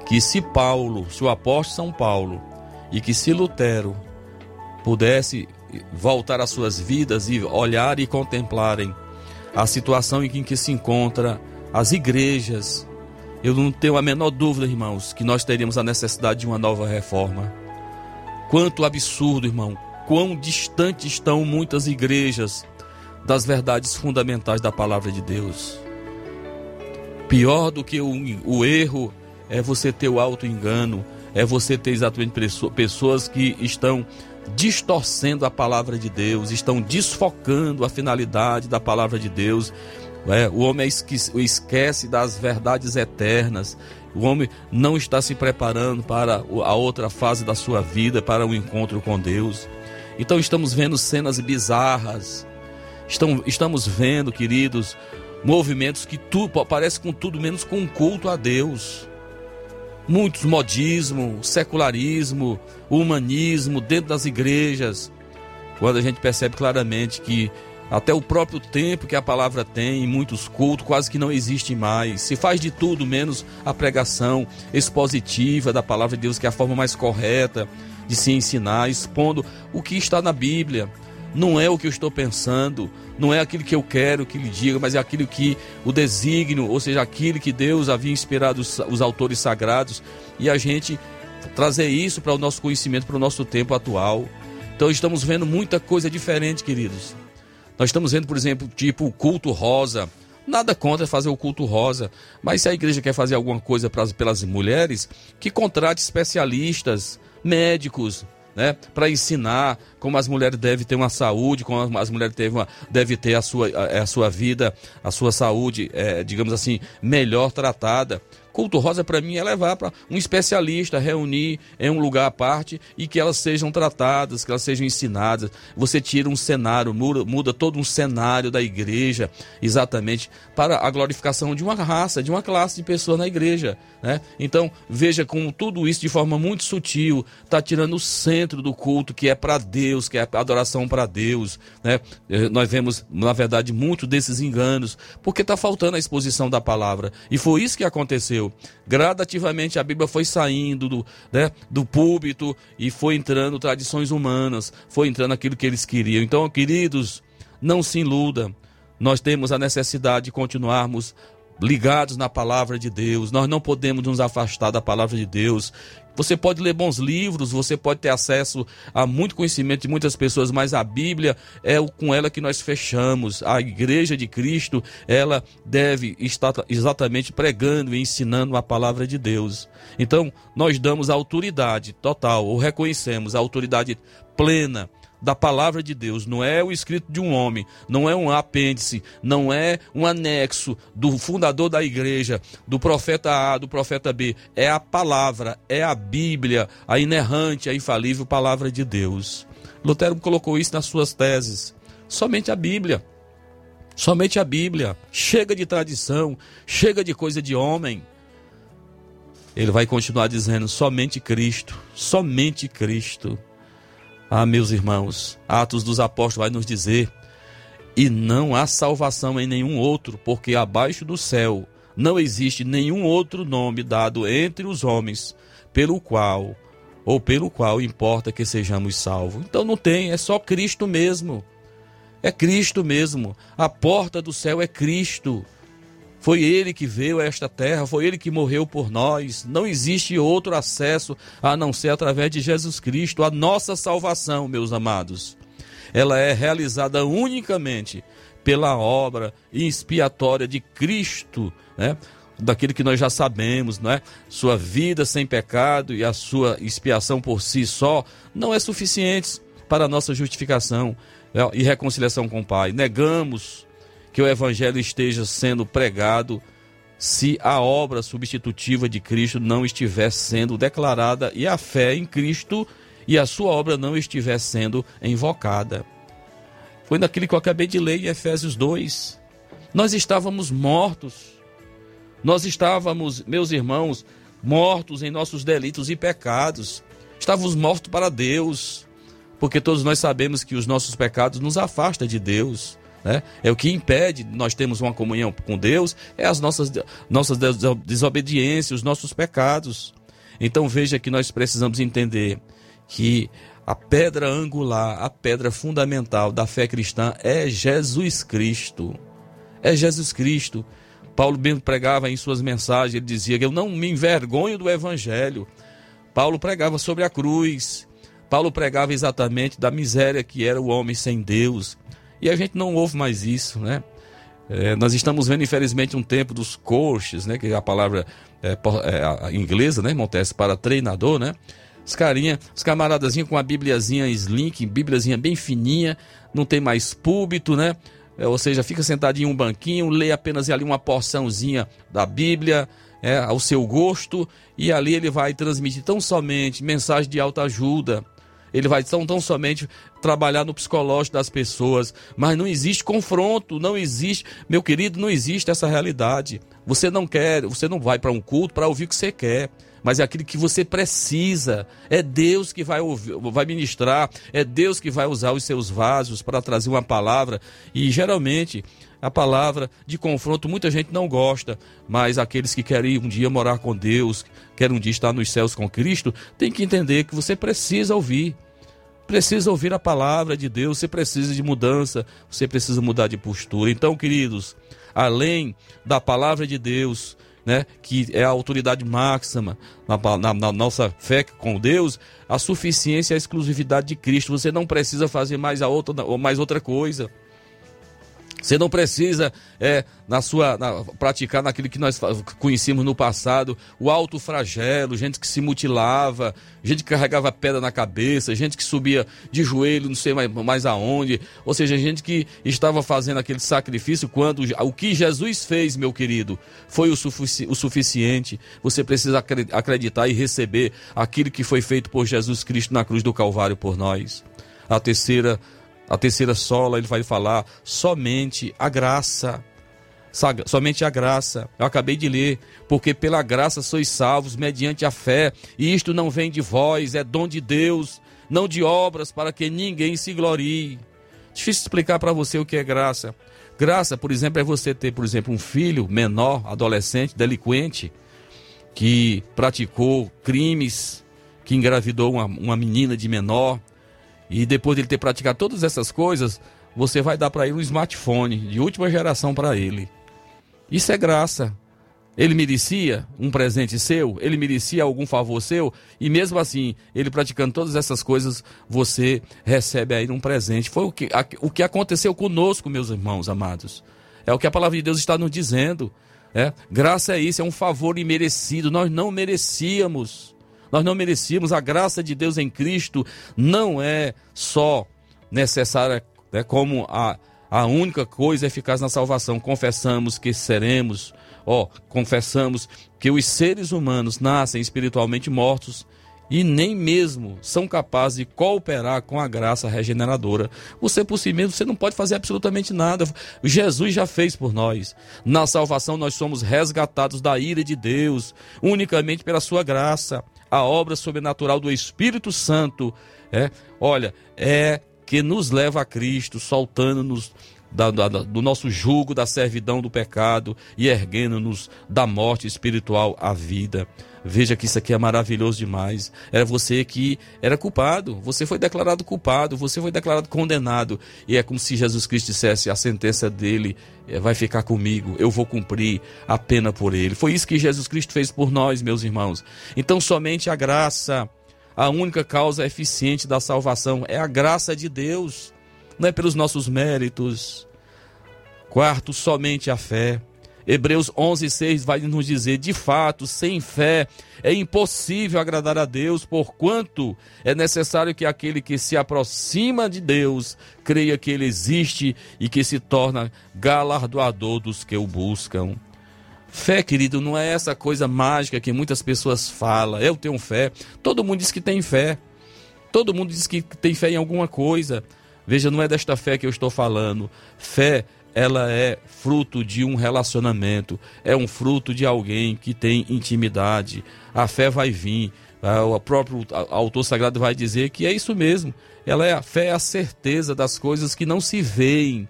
que se Paulo, se o apóstolo São Paulo, e que se Lutero pudesse voltar às suas vidas e olhar e contemplarem a situação em que se encontra as igrejas, eu não tenho a menor dúvida, irmãos, que nós teríamos a necessidade de uma nova reforma. Quanto absurdo, irmão, quão distante estão muitas igrejas das verdades fundamentais da palavra de Deus. Pior do que o, o erro é você ter o auto-engano, é você ter exatamente pessoas que estão distorcendo a palavra de Deus, estão desfocando a finalidade da palavra de Deus. É, o homem esquece das verdades eternas. O homem não está se preparando para a outra fase da sua vida, para o um encontro com Deus. Então estamos vendo cenas bizarras. estamos vendo, queridos, movimentos que tu, parece com tudo menos com um culto a Deus muitos modismo, secularismo, humanismo dentro das igrejas, quando a gente percebe claramente que até o próprio tempo que a palavra tem em muitos cultos quase que não existe mais. Se faz de tudo menos a pregação expositiva da palavra de Deus, que é a forma mais correta de se ensinar, expondo o que está na Bíblia. Não é o que eu estou pensando, não é aquilo que eu quero que lhe diga, mas é aquilo que o desígnio, ou seja, aquilo que Deus havia inspirado os, os autores sagrados, e a gente trazer isso para o nosso conhecimento, para o nosso tempo atual. Então estamos vendo muita coisa diferente, queridos. Nós estamos vendo, por exemplo, tipo o culto rosa. Nada contra fazer o culto rosa, mas se a igreja quer fazer alguma coisa pra, pelas mulheres, que contrate especialistas, médicos, né, para ensinar como as mulheres devem ter uma saúde, como as mulheres devem, uma, ter a sua, a, a, sua vida, a sua saúde, é, digamos assim, melhor tratada. Culto rosa para mim é levar para um especialista, reunir em um lugar à parte e que elas sejam tratadas, que elas sejam ensinadas. Você tira um cenário, muda, muda todo um cenário da igreja, exatamente para a glorificação de uma raça, de uma classe de pessoas na igreja. Né? Então, veja como tudo isso de forma muito sutil está tirando o centro do culto, que é para Deus, que é adoração para Deus. Né? Eh, nós vemos, na verdade, muito desses enganos, porque está faltando a exposição da palavra. E foi isso que aconteceu aconteceu. Gradativamente a Bíblia foi saindo do, né, do púlpito e foi entrando tradições humanas, foi entrando aquilo que eles queriam. Então, queridos, não se iluda. Nós temos a necessidade de continuarmos ligados na palavra de Deus. Nós não podemos nos afastar da palavra de Deus. Você pode ler bons livros, você pode ter acesso a muito conhecimento de muitas pessoas, mas a Bíblia é com ela que nós fechamos. A igreja de Cristo, ela deve estar exatamente pregando e ensinando a palavra de Deus. Então, nós damos autoridade total, ou reconhecemos a autoridade plena da palavra de Deus, não é o escrito de um homem, não é um apêndice, não é um anexo do fundador da igreja, do profeta A, do profeta B, é a palavra, é a Bíblia, a inerrante, a infalível palavra de Deus. Lutero colocou isso nas suas teses. Somente a Bíblia. Somente a Bíblia. Chega de tradição, chega de coisa de homem. Ele vai continuar dizendo: somente Cristo, somente Cristo. Ah, meus irmãos, Atos dos Apóstolos vai nos dizer: e não há salvação em nenhum outro, porque abaixo do céu não existe nenhum outro nome dado entre os homens, pelo qual ou pelo qual importa que sejamos salvos. Então não tem, é só Cristo mesmo. É Cristo mesmo. A porta do céu é Cristo. Foi ele que veio a esta terra, foi ele que morreu por nós. Não existe outro acesso a não ser através de Jesus Cristo. A nossa salvação, meus amados, ela é realizada unicamente pela obra expiatória de Cristo, né? Daquilo que nós já sabemos, não é? Sua vida sem pecado e a sua expiação por si só não é suficientes para a nossa justificação né? e reconciliação com o Pai. Negamos que o evangelho esteja sendo pregado se a obra substitutiva de Cristo não estiver sendo declarada e a fé em Cristo e a sua obra não estiver sendo invocada. Foi naquilo que eu acabei de ler em Efésios 2. Nós estávamos mortos. Nós estávamos, meus irmãos, mortos em nossos delitos e pecados. Estávamos mortos para Deus, porque todos nós sabemos que os nossos pecados nos afastam de Deus. Né? É o que impede nós termos uma comunhão com Deus, é as nossas, nossas desobediências, os nossos pecados. Então veja que nós precisamos entender que a pedra angular, a pedra fundamental da fé cristã é Jesus Cristo. É Jesus Cristo. Paulo mesmo pregava em suas mensagens, ele dizia que eu não me envergonho do evangelho. Paulo pregava sobre a cruz. Paulo pregava exatamente da miséria que era o homem sem Deus. E a gente não ouve mais isso, né? É, nós estamos vendo, infelizmente, um tempo dos coaches, né? Que é a palavra é, é, inglesa, né, Montes, para treinador, né? Os carinha, os camaradazinhos com a bibliazinha slink, bibliazinha bem fininha, não tem mais púlpito, né? É, ou seja, fica sentadinho em um banquinho, lê apenas ali uma porçãozinha da Bíblia, é, ao seu gosto, e ali ele vai transmitir tão somente mensagem de alta ajuda, ele vai tão, tão somente trabalhar no psicológico das pessoas, mas não existe confronto, não existe, meu querido, não existe essa realidade. Você não quer, você não vai para um culto para ouvir o que você quer mas é aquilo que você precisa. É Deus que vai, ouvir, vai ministrar, é Deus que vai usar os seus vasos para trazer uma palavra. E geralmente a palavra de confronto muita gente não gosta, mas aqueles que querem um dia morar com Deus, querem um dia estar nos céus com Cristo, tem que entender que você precisa ouvir precisa ouvir a palavra de Deus, você precisa de mudança, você precisa mudar de postura. Então, queridos, além da palavra de Deus, né, que é a autoridade máxima na, na, na, nossa fé com Deus, a suficiência e a exclusividade de Cristo. Você não precisa fazer mais, a outra, mais outra coisa. Você não precisa é, na sua na, praticar naquilo que nós conhecíamos no passado, o alto flagelo, gente que se mutilava, gente que carregava pedra na cabeça, gente que subia de joelho, não sei mais, mais aonde, ou seja, gente que estava fazendo aquele sacrifício quando o que Jesus fez, meu querido, foi o, sufici o suficiente. Você precisa acreditar e receber aquilo que foi feito por Jesus Cristo na cruz do Calvário por nós. A terceira a terceira sola, ele vai falar somente a graça. Somente a graça. Eu acabei de ler. Porque pela graça sois salvos mediante a fé. E isto não vem de vós, é dom de Deus, não de obras, para que ninguém se glorie. Difícil explicar para você o que é graça. Graça, por exemplo, é você ter, por exemplo, um filho menor, adolescente, delinquente, que praticou crimes, que engravidou uma, uma menina de menor, e depois de ele ter praticado todas essas coisas, você vai dar para ele um smartphone de última geração para ele. Isso é graça. Ele merecia um presente seu, ele merecia algum favor seu, e mesmo assim, ele praticando todas essas coisas, você recebe aí um presente. Foi o que, a, o que aconteceu conosco, meus irmãos amados. É o que a palavra de Deus está nos dizendo. É? Graça é isso, é um favor imerecido. Nós não merecíamos. Nós não merecíamos a graça de Deus em Cristo, não é só necessária né, como a, a única coisa eficaz na salvação. Confessamos que seremos, ó, confessamos que os seres humanos nascem espiritualmente mortos e nem mesmo são capazes de cooperar com a graça regeneradora. Você por si mesmo, você não pode fazer absolutamente nada. Jesus já fez por nós. Na salvação nós somos resgatados da ira de Deus, unicamente pela sua graça a obra sobrenatural do Espírito Santo, é, olha, é que nos leva a Cristo, soltando-nos da, da, do nosso jugo da servidão do pecado e erguendo-nos da morte espiritual à vida. Veja que isso aqui é maravilhoso demais. Era você que era culpado, você foi declarado culpado, você foi declarado condenado. E é como se Jesus Cristo dissesse: a sentença dele eh, vai ficar comigo, eu vou cumprir a pena por ele. Foi isso que Jesus Cristo fez por nós, meus irmãos. Então, somente a graça, a única causa eficiente da salvação é a graça de Deus, não é pelos nossos méritos. Quarto, somente a fé. Hebreus 11:6 vai nos dizer: de fato, sem fé é impossível agradar a Deus, porquanto é necessário que aquele que se aproxima de Deus creia que ele existe e que se torna galardoador dos que o buscam. Fé, querido, não é essa coisa mágica que muitas pessoas falam. Eu tenho fé. Todo mundo diz que tem fé. Todo mundo diz que tem fé em alguma coisa. Veja, não é desta fé que eu estou falando. Fé ela é fruto de um relacionamento, é um fruto de alguém que tem intimidade. A fé vai vir. O próprio autor sagrado vai dizer que é isso mesmo. Ela é a fé, é a certeza das coisas que não se veem,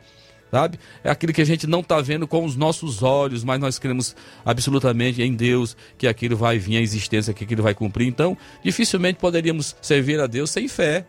sabe? É aquilo que a gente não está vendo com os nossos olhos, mas nós cremos absolutamente em Deus que aquilo vai vir à existência, que aquilo vai cumprir. Então, dificilmente poderíamos servir a Deus sem fé.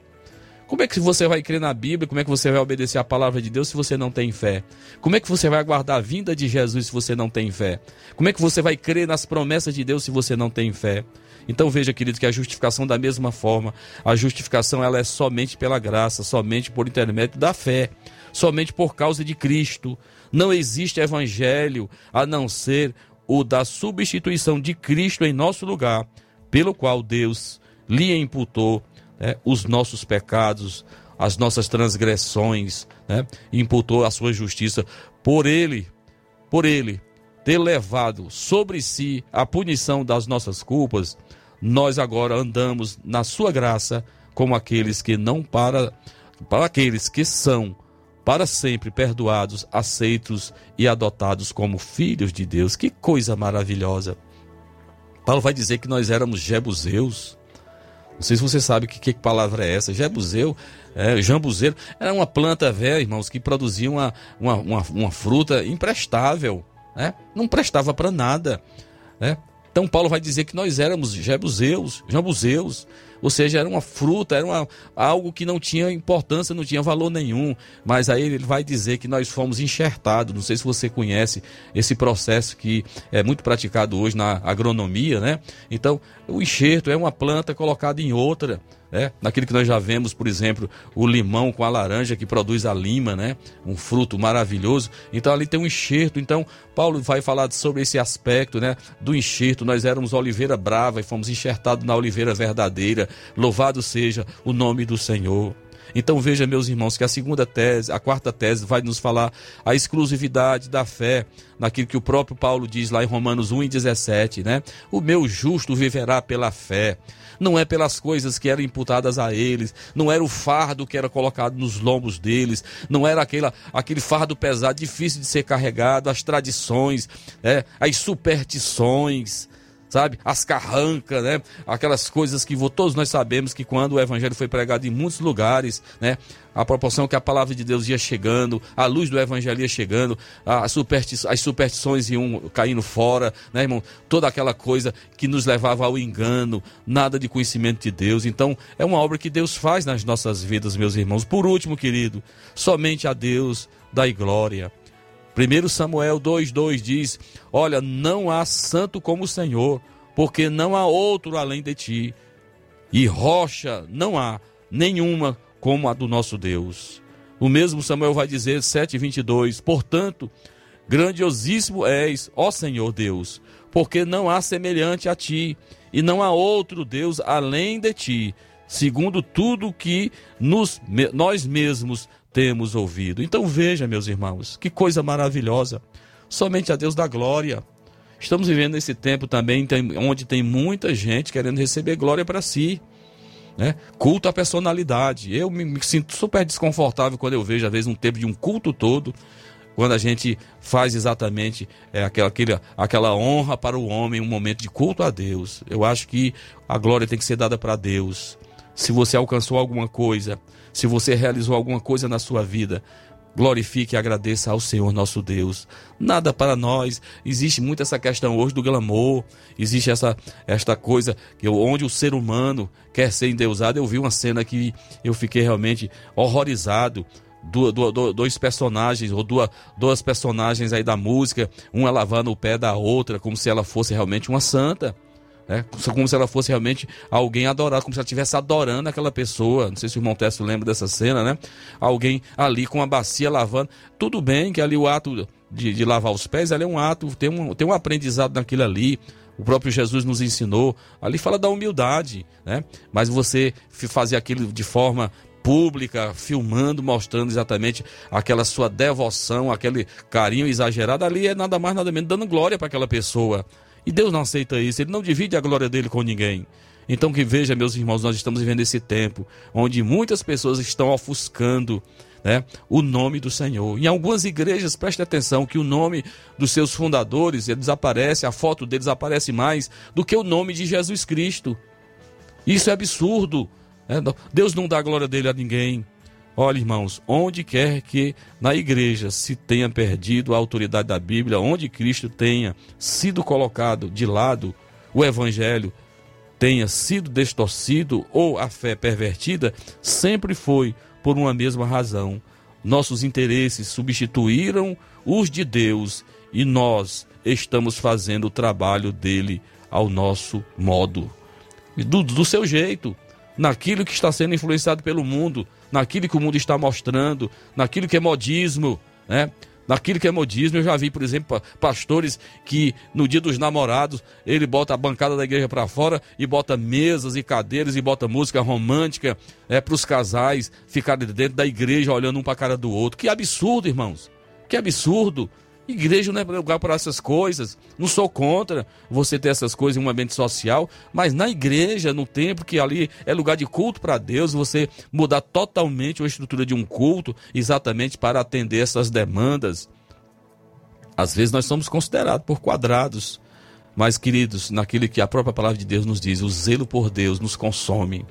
Como é que você vai crer na Bíblia? Como é que você vai obedecer a palavra de Deus se você não tem fé? Como é que você vai aguardar a vinda de Jesus se você não tem fé? Como é que você vai crer nas promessas de Deus se você não tem fé? Então veja, querido, que a justificação da mesma forma, a justificação ela é somente pela graça, somente por intermédio da fé, somente por causa de Cristo. Não existe evangelho a não ser o da substituição de Cristo em nosso lugar, pelo qual Deus lhe imputou né, os nossos pecados, as nossas transgressões, né, imputou a sua justiça por ele, por ele ter levado sobre si a punição das nossas culpas, nós agora andamos na sua graça como aqueles que não para para aqueles que são para sempre perdoados, aceitos e adotados como filhos de Deus. Que coisa maravilhosa. Paulo vai dizer que nós éramos jebuseus, não sei se você sabe que, que palavra é essa. Jebuseu, é, jambuzeiro, era uma planta velha, irmãos, que produzia uma, uma, uma, uma fruta imprestável. Né? Não prestava para nada. Né? Então Paulo vai dizer que nós éramos jebuseus, jambuzeus, ou seja, era uma fruta, era uma, algo que não tinha importância, não tinha valor nenhum. Mas aí ele vai dizer que nós fomos enxertados. Não sei se você conhece esse processo que é muito praticado hoje na agronomia, né? Então, o enxerto é uma planta colocada em outra né? Naquilo que nós já vemos, por exemplo, o limão com a laranja que produz a lima, né? Um fruto maravilhoso. Então ali tem um enxerto. Então Paulo vai falar sobre esse aspecto, né? Do enxerto. Nós éramos oliveira brava e fomos enxertados na oliveira verdadeira. Louvado seja o nome do Senhor. Então veja, meus irmãos, que a segunda tese, a quarta tese, vai nos falar a exclusividade da fé, naquilo que o próprio Paulo diz lá em Romanos 1,17, né? O meu justo viverá pela fé. Não é pelas coisas que eram imputadas a eles, não era o fardo que era colocado nos lombos deles, não era aquela, aquele fardo pesado, difícil de ser carregado, as tradições, é, as superstições, sabe? As carrancas, né? Aquelas coisas que todos nós sabemos que quando o evangelho foi pregado em muitos lugares, né? A proporção que a palavra de Deus ia chegando, a luz do evangelho ia chegando, as, supersti as superstições iam caindo fora, né, irmão? Toda aquela coisa que nos levava ao engano, nada de conhecimento de Deus. Então, é uma obra que Deus faz nas nossas vidas, meus irmãos. Por último, querido, somente a Deus dai glória. 1 Samuel 2,2 diz: Olha, não há santo como o Senhor, porque não há outro além de ti, e rocha não há nenhuma como a do nosso Deus. O mesmo Samuel vai dizer 7,22: Portanto, grandiosíssimo és, ó Senhor Deus, porque não há semelhante a ti, e não há outro Deus além de ti, segundo tudo que nos, nós mesmos temos ouvido. Então veja, meus irmãos, que coisa maravilhosa. Somente a Deus da glória. Estamos vivendo esse tempo também onde tem muita gente querendo receber glória para si. Né? Culto à personalidade. Eu me, me, sinto super desconfortável quando eu vejo, às vezes, um tempo de um culto todo, quando a gente faz exatamente é, aquela, aquela, aquela honra para o homem, um momento de culto a Deus. Eu acho que a glória tem que ser dada para Deus. Se você alcançou alguma coisa, se você realizou alguma coisa na sua vida, glorifique e agradeça ao Senhor nosso Deus. Nada para nós. Existe muito essa questão hoje do glamour, existe essa esta coisa que onde o ser humano quer ser endeusado. Eu vi uma cena que eu fiquei realmente horrorizado. Du, du, du, dois personagens, ou duas, duas personagens aí da música, uma lavando o pé da outra, como se ela fosse realmente uma santa. É, como se ela fosse realmente alguém adorado, como se ela estivesse adorando aquela pessoa. Não sei se o irmão Testo lembra dessa cena, né? Alguém ali com uma bacia lavando. Tudo bem que ali o ato de, de lavar os pés ali é um ato, tem um, tem um aprendizado naquilo ali. O próprio Jesus nos ensinou. Ali fala da humildade, né? Mas você fazer aquilo de forma pública, filmando, mostrando exatamente aquela sua devoção, aquele carinho exagerado, ali é nada mais, nada menos dando glória para aquela pessoa. E Deus não aceita isso, Ele não divide a glória dele com ninguém. Então que veja, meus irmãos, nós estamos vivendo esse tempo onde muitas pessoas estão ofuscando né, o nome do Senhor. Em algumas igrejas, preste atenção que o nome dos seus fundadores desaparece, a foto deles aparece mais do que o nome de Jesus Cristo. Isso é absurdo. Né? Deus não dá a glória dele a ninguém. Olha, irmãos, onde quer que na igreja se tenha perdido a autoridade da Bíblia, onde Cristo tenha sido colocado de lado, o evangelho tenha sido distorcido ou a fé pervertida, sempre foi por uma mesma razão. Nossos interesses substituíram os de Deus e nós estamos fazendo o trabalho dele ao nosso modo, do, do seu jeito, naquilo que está sendo influenciado pelo mundo, naquilo que o mundo está mostrando, naquilo que é modismo, né? Naquilo que é modismo, eu já vi, por exemplo, pastores que no dia dos namorados ele bota a bancada da igreja para fora e bota mesas e cadeiras e bota música romântica é, para os casais ficarem dentro da igreja olhando um para a cara do outro. Que absurdo, irmãos! Que absurdo! Igreja não é lugar para essas coisas. Não sou contra você ter essas coisas em um ambiente social, mas na igreja, no templo, que ali é lugar de culto para Deus, você mudar totalmente a estrutura de um culto exatamente para atender essas demandas. Às vezes nós somos considerados por quadrados, mas queridos, naquilo que a própria palavra de Deus nos diz, o zelo por Deus nos consome.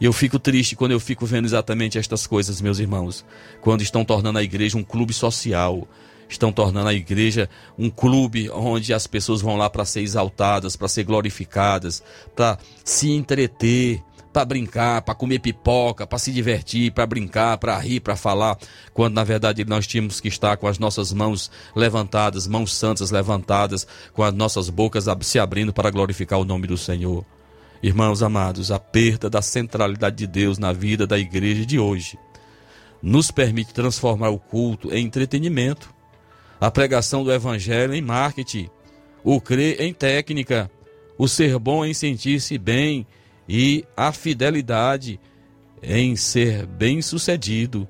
E eu fico triste quando eu fico vendo exatamente estas coisas, meus irmãos, quando estão tornando a igreja um clube social estão tornando a igreja um clube onde as pessoas vão lá para ser exaltadas, para ser glorificadas, para se entreter, para brincar, para comer pipoca, para se divertir, para brincar, para rir, para falar, quando na verdade nós tínhamos que estar com as nossas mãos levantadas, mãos santas levantadas, com as nossas bocas se abrindo para glorificar o nome do Senhor. Irmãos amados, a perda da centralidade de Deus na vida da igreja de hoje nos permite transformar o culto em entretenimento, a pregação do evangelho em marketing, o crer em técnica, o ser bom em sentir-se bem e a fidelidade em ser bem-sucedido.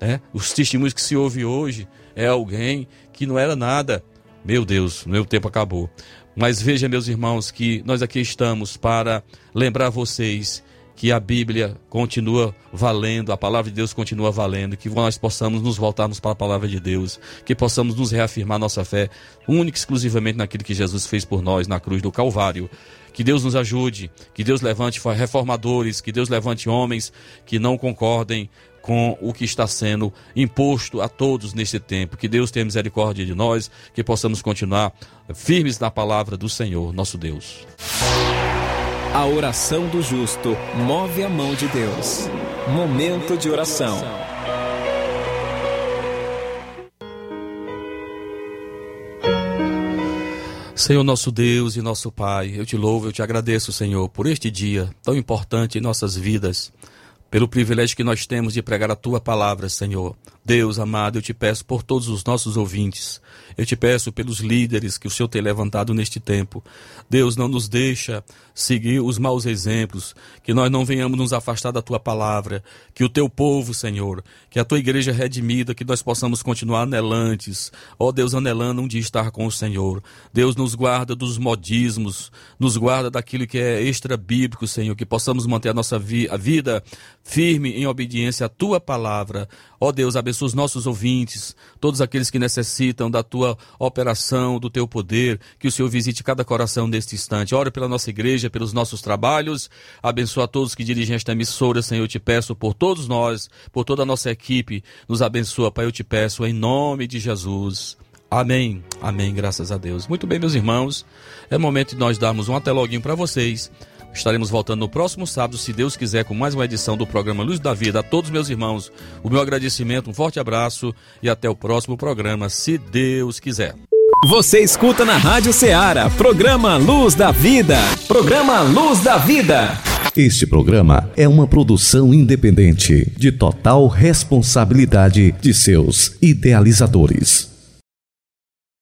Né? Os testemunhos que se ouve hoje é alguém que não era nada. Meu Deus, meu tempo acabou. Mas veja, meus irmãos, que nós aqui estamos para lembrar vocês que a Bíblia continua valendo, a palavra de Deus continua valendo, que nós possamos nos voltarmos para a palavra de Deus, que possamos nos reafirmar nossa fé única e exclusivamente naquilo que Jesus fez por nós na cruz do Calvário. Que Deus nos ajude, que Deus levante reformadores, que Deus levante homens que não concordem com o que está sendo imposto a todos nesse tempo. Que Deus tenha misericórdia de nós, que possamos continuar firmes na palavra do Senhor, nosso Deus. A oração do justo move a mão de Deus. Momento de oração. Senhor nosso Deus e nosso Pai, eu te louvo, eu te agradeço, Senhor, por este dia tão importante em nossas vidas, pelo privilégio que nós temos de pregar a tua palavra, Senhor. Deus amado, eu te peço por todos os nossos ouvintes, eu te peço pelos líderes que o Senhor tem levantado neste tempo. Deus não nos deixa seguir os maus exemplos, que nós não venhamos nos afastar da tua palavra, que o teu povo, Senhor, que a tua igreja redimida, que nós possamos continuar anelantes, ó Deus, anelando um dia estar com o Senhor. Deus nos guarda dos modismos, nos guarda daquilo que é extra bíblico, Senhor, que possamos manter a nossa vi a vida firme em obediência à tua palavra. Ó Deus, abençoa os nossos ouvintes, todos aqueles que necessitam da tua operação, do teu poder, que o Senhor visite cada coração neste instante. Ora pela nossa igreja, pelos nossos trabalhos, abençoa todos que dirigem esta emissora, Senhor, eu te peço por todos nós, por toda a nossa equipe, nos abençoa, Pai, eu te peço em nome de Jesus. Amém, amém, graças a Deus. Muito bem, meus irmãos, é momento de nós darmos um até loguinho para vocês. Estaremos voltando no próximo sábado, se Deus quiser, com mais uma edição do programa Luz da Vida. A todos meus irmãos, o meu agradecimento, um forte abraço e até o próximo programa, se Deus quiser. Você escuta na Rádio Ceará, programa Luz da Vida. Programa Luz da Vida. Este programa é uma produção independente, de total responsabilidade de seus idealizadores.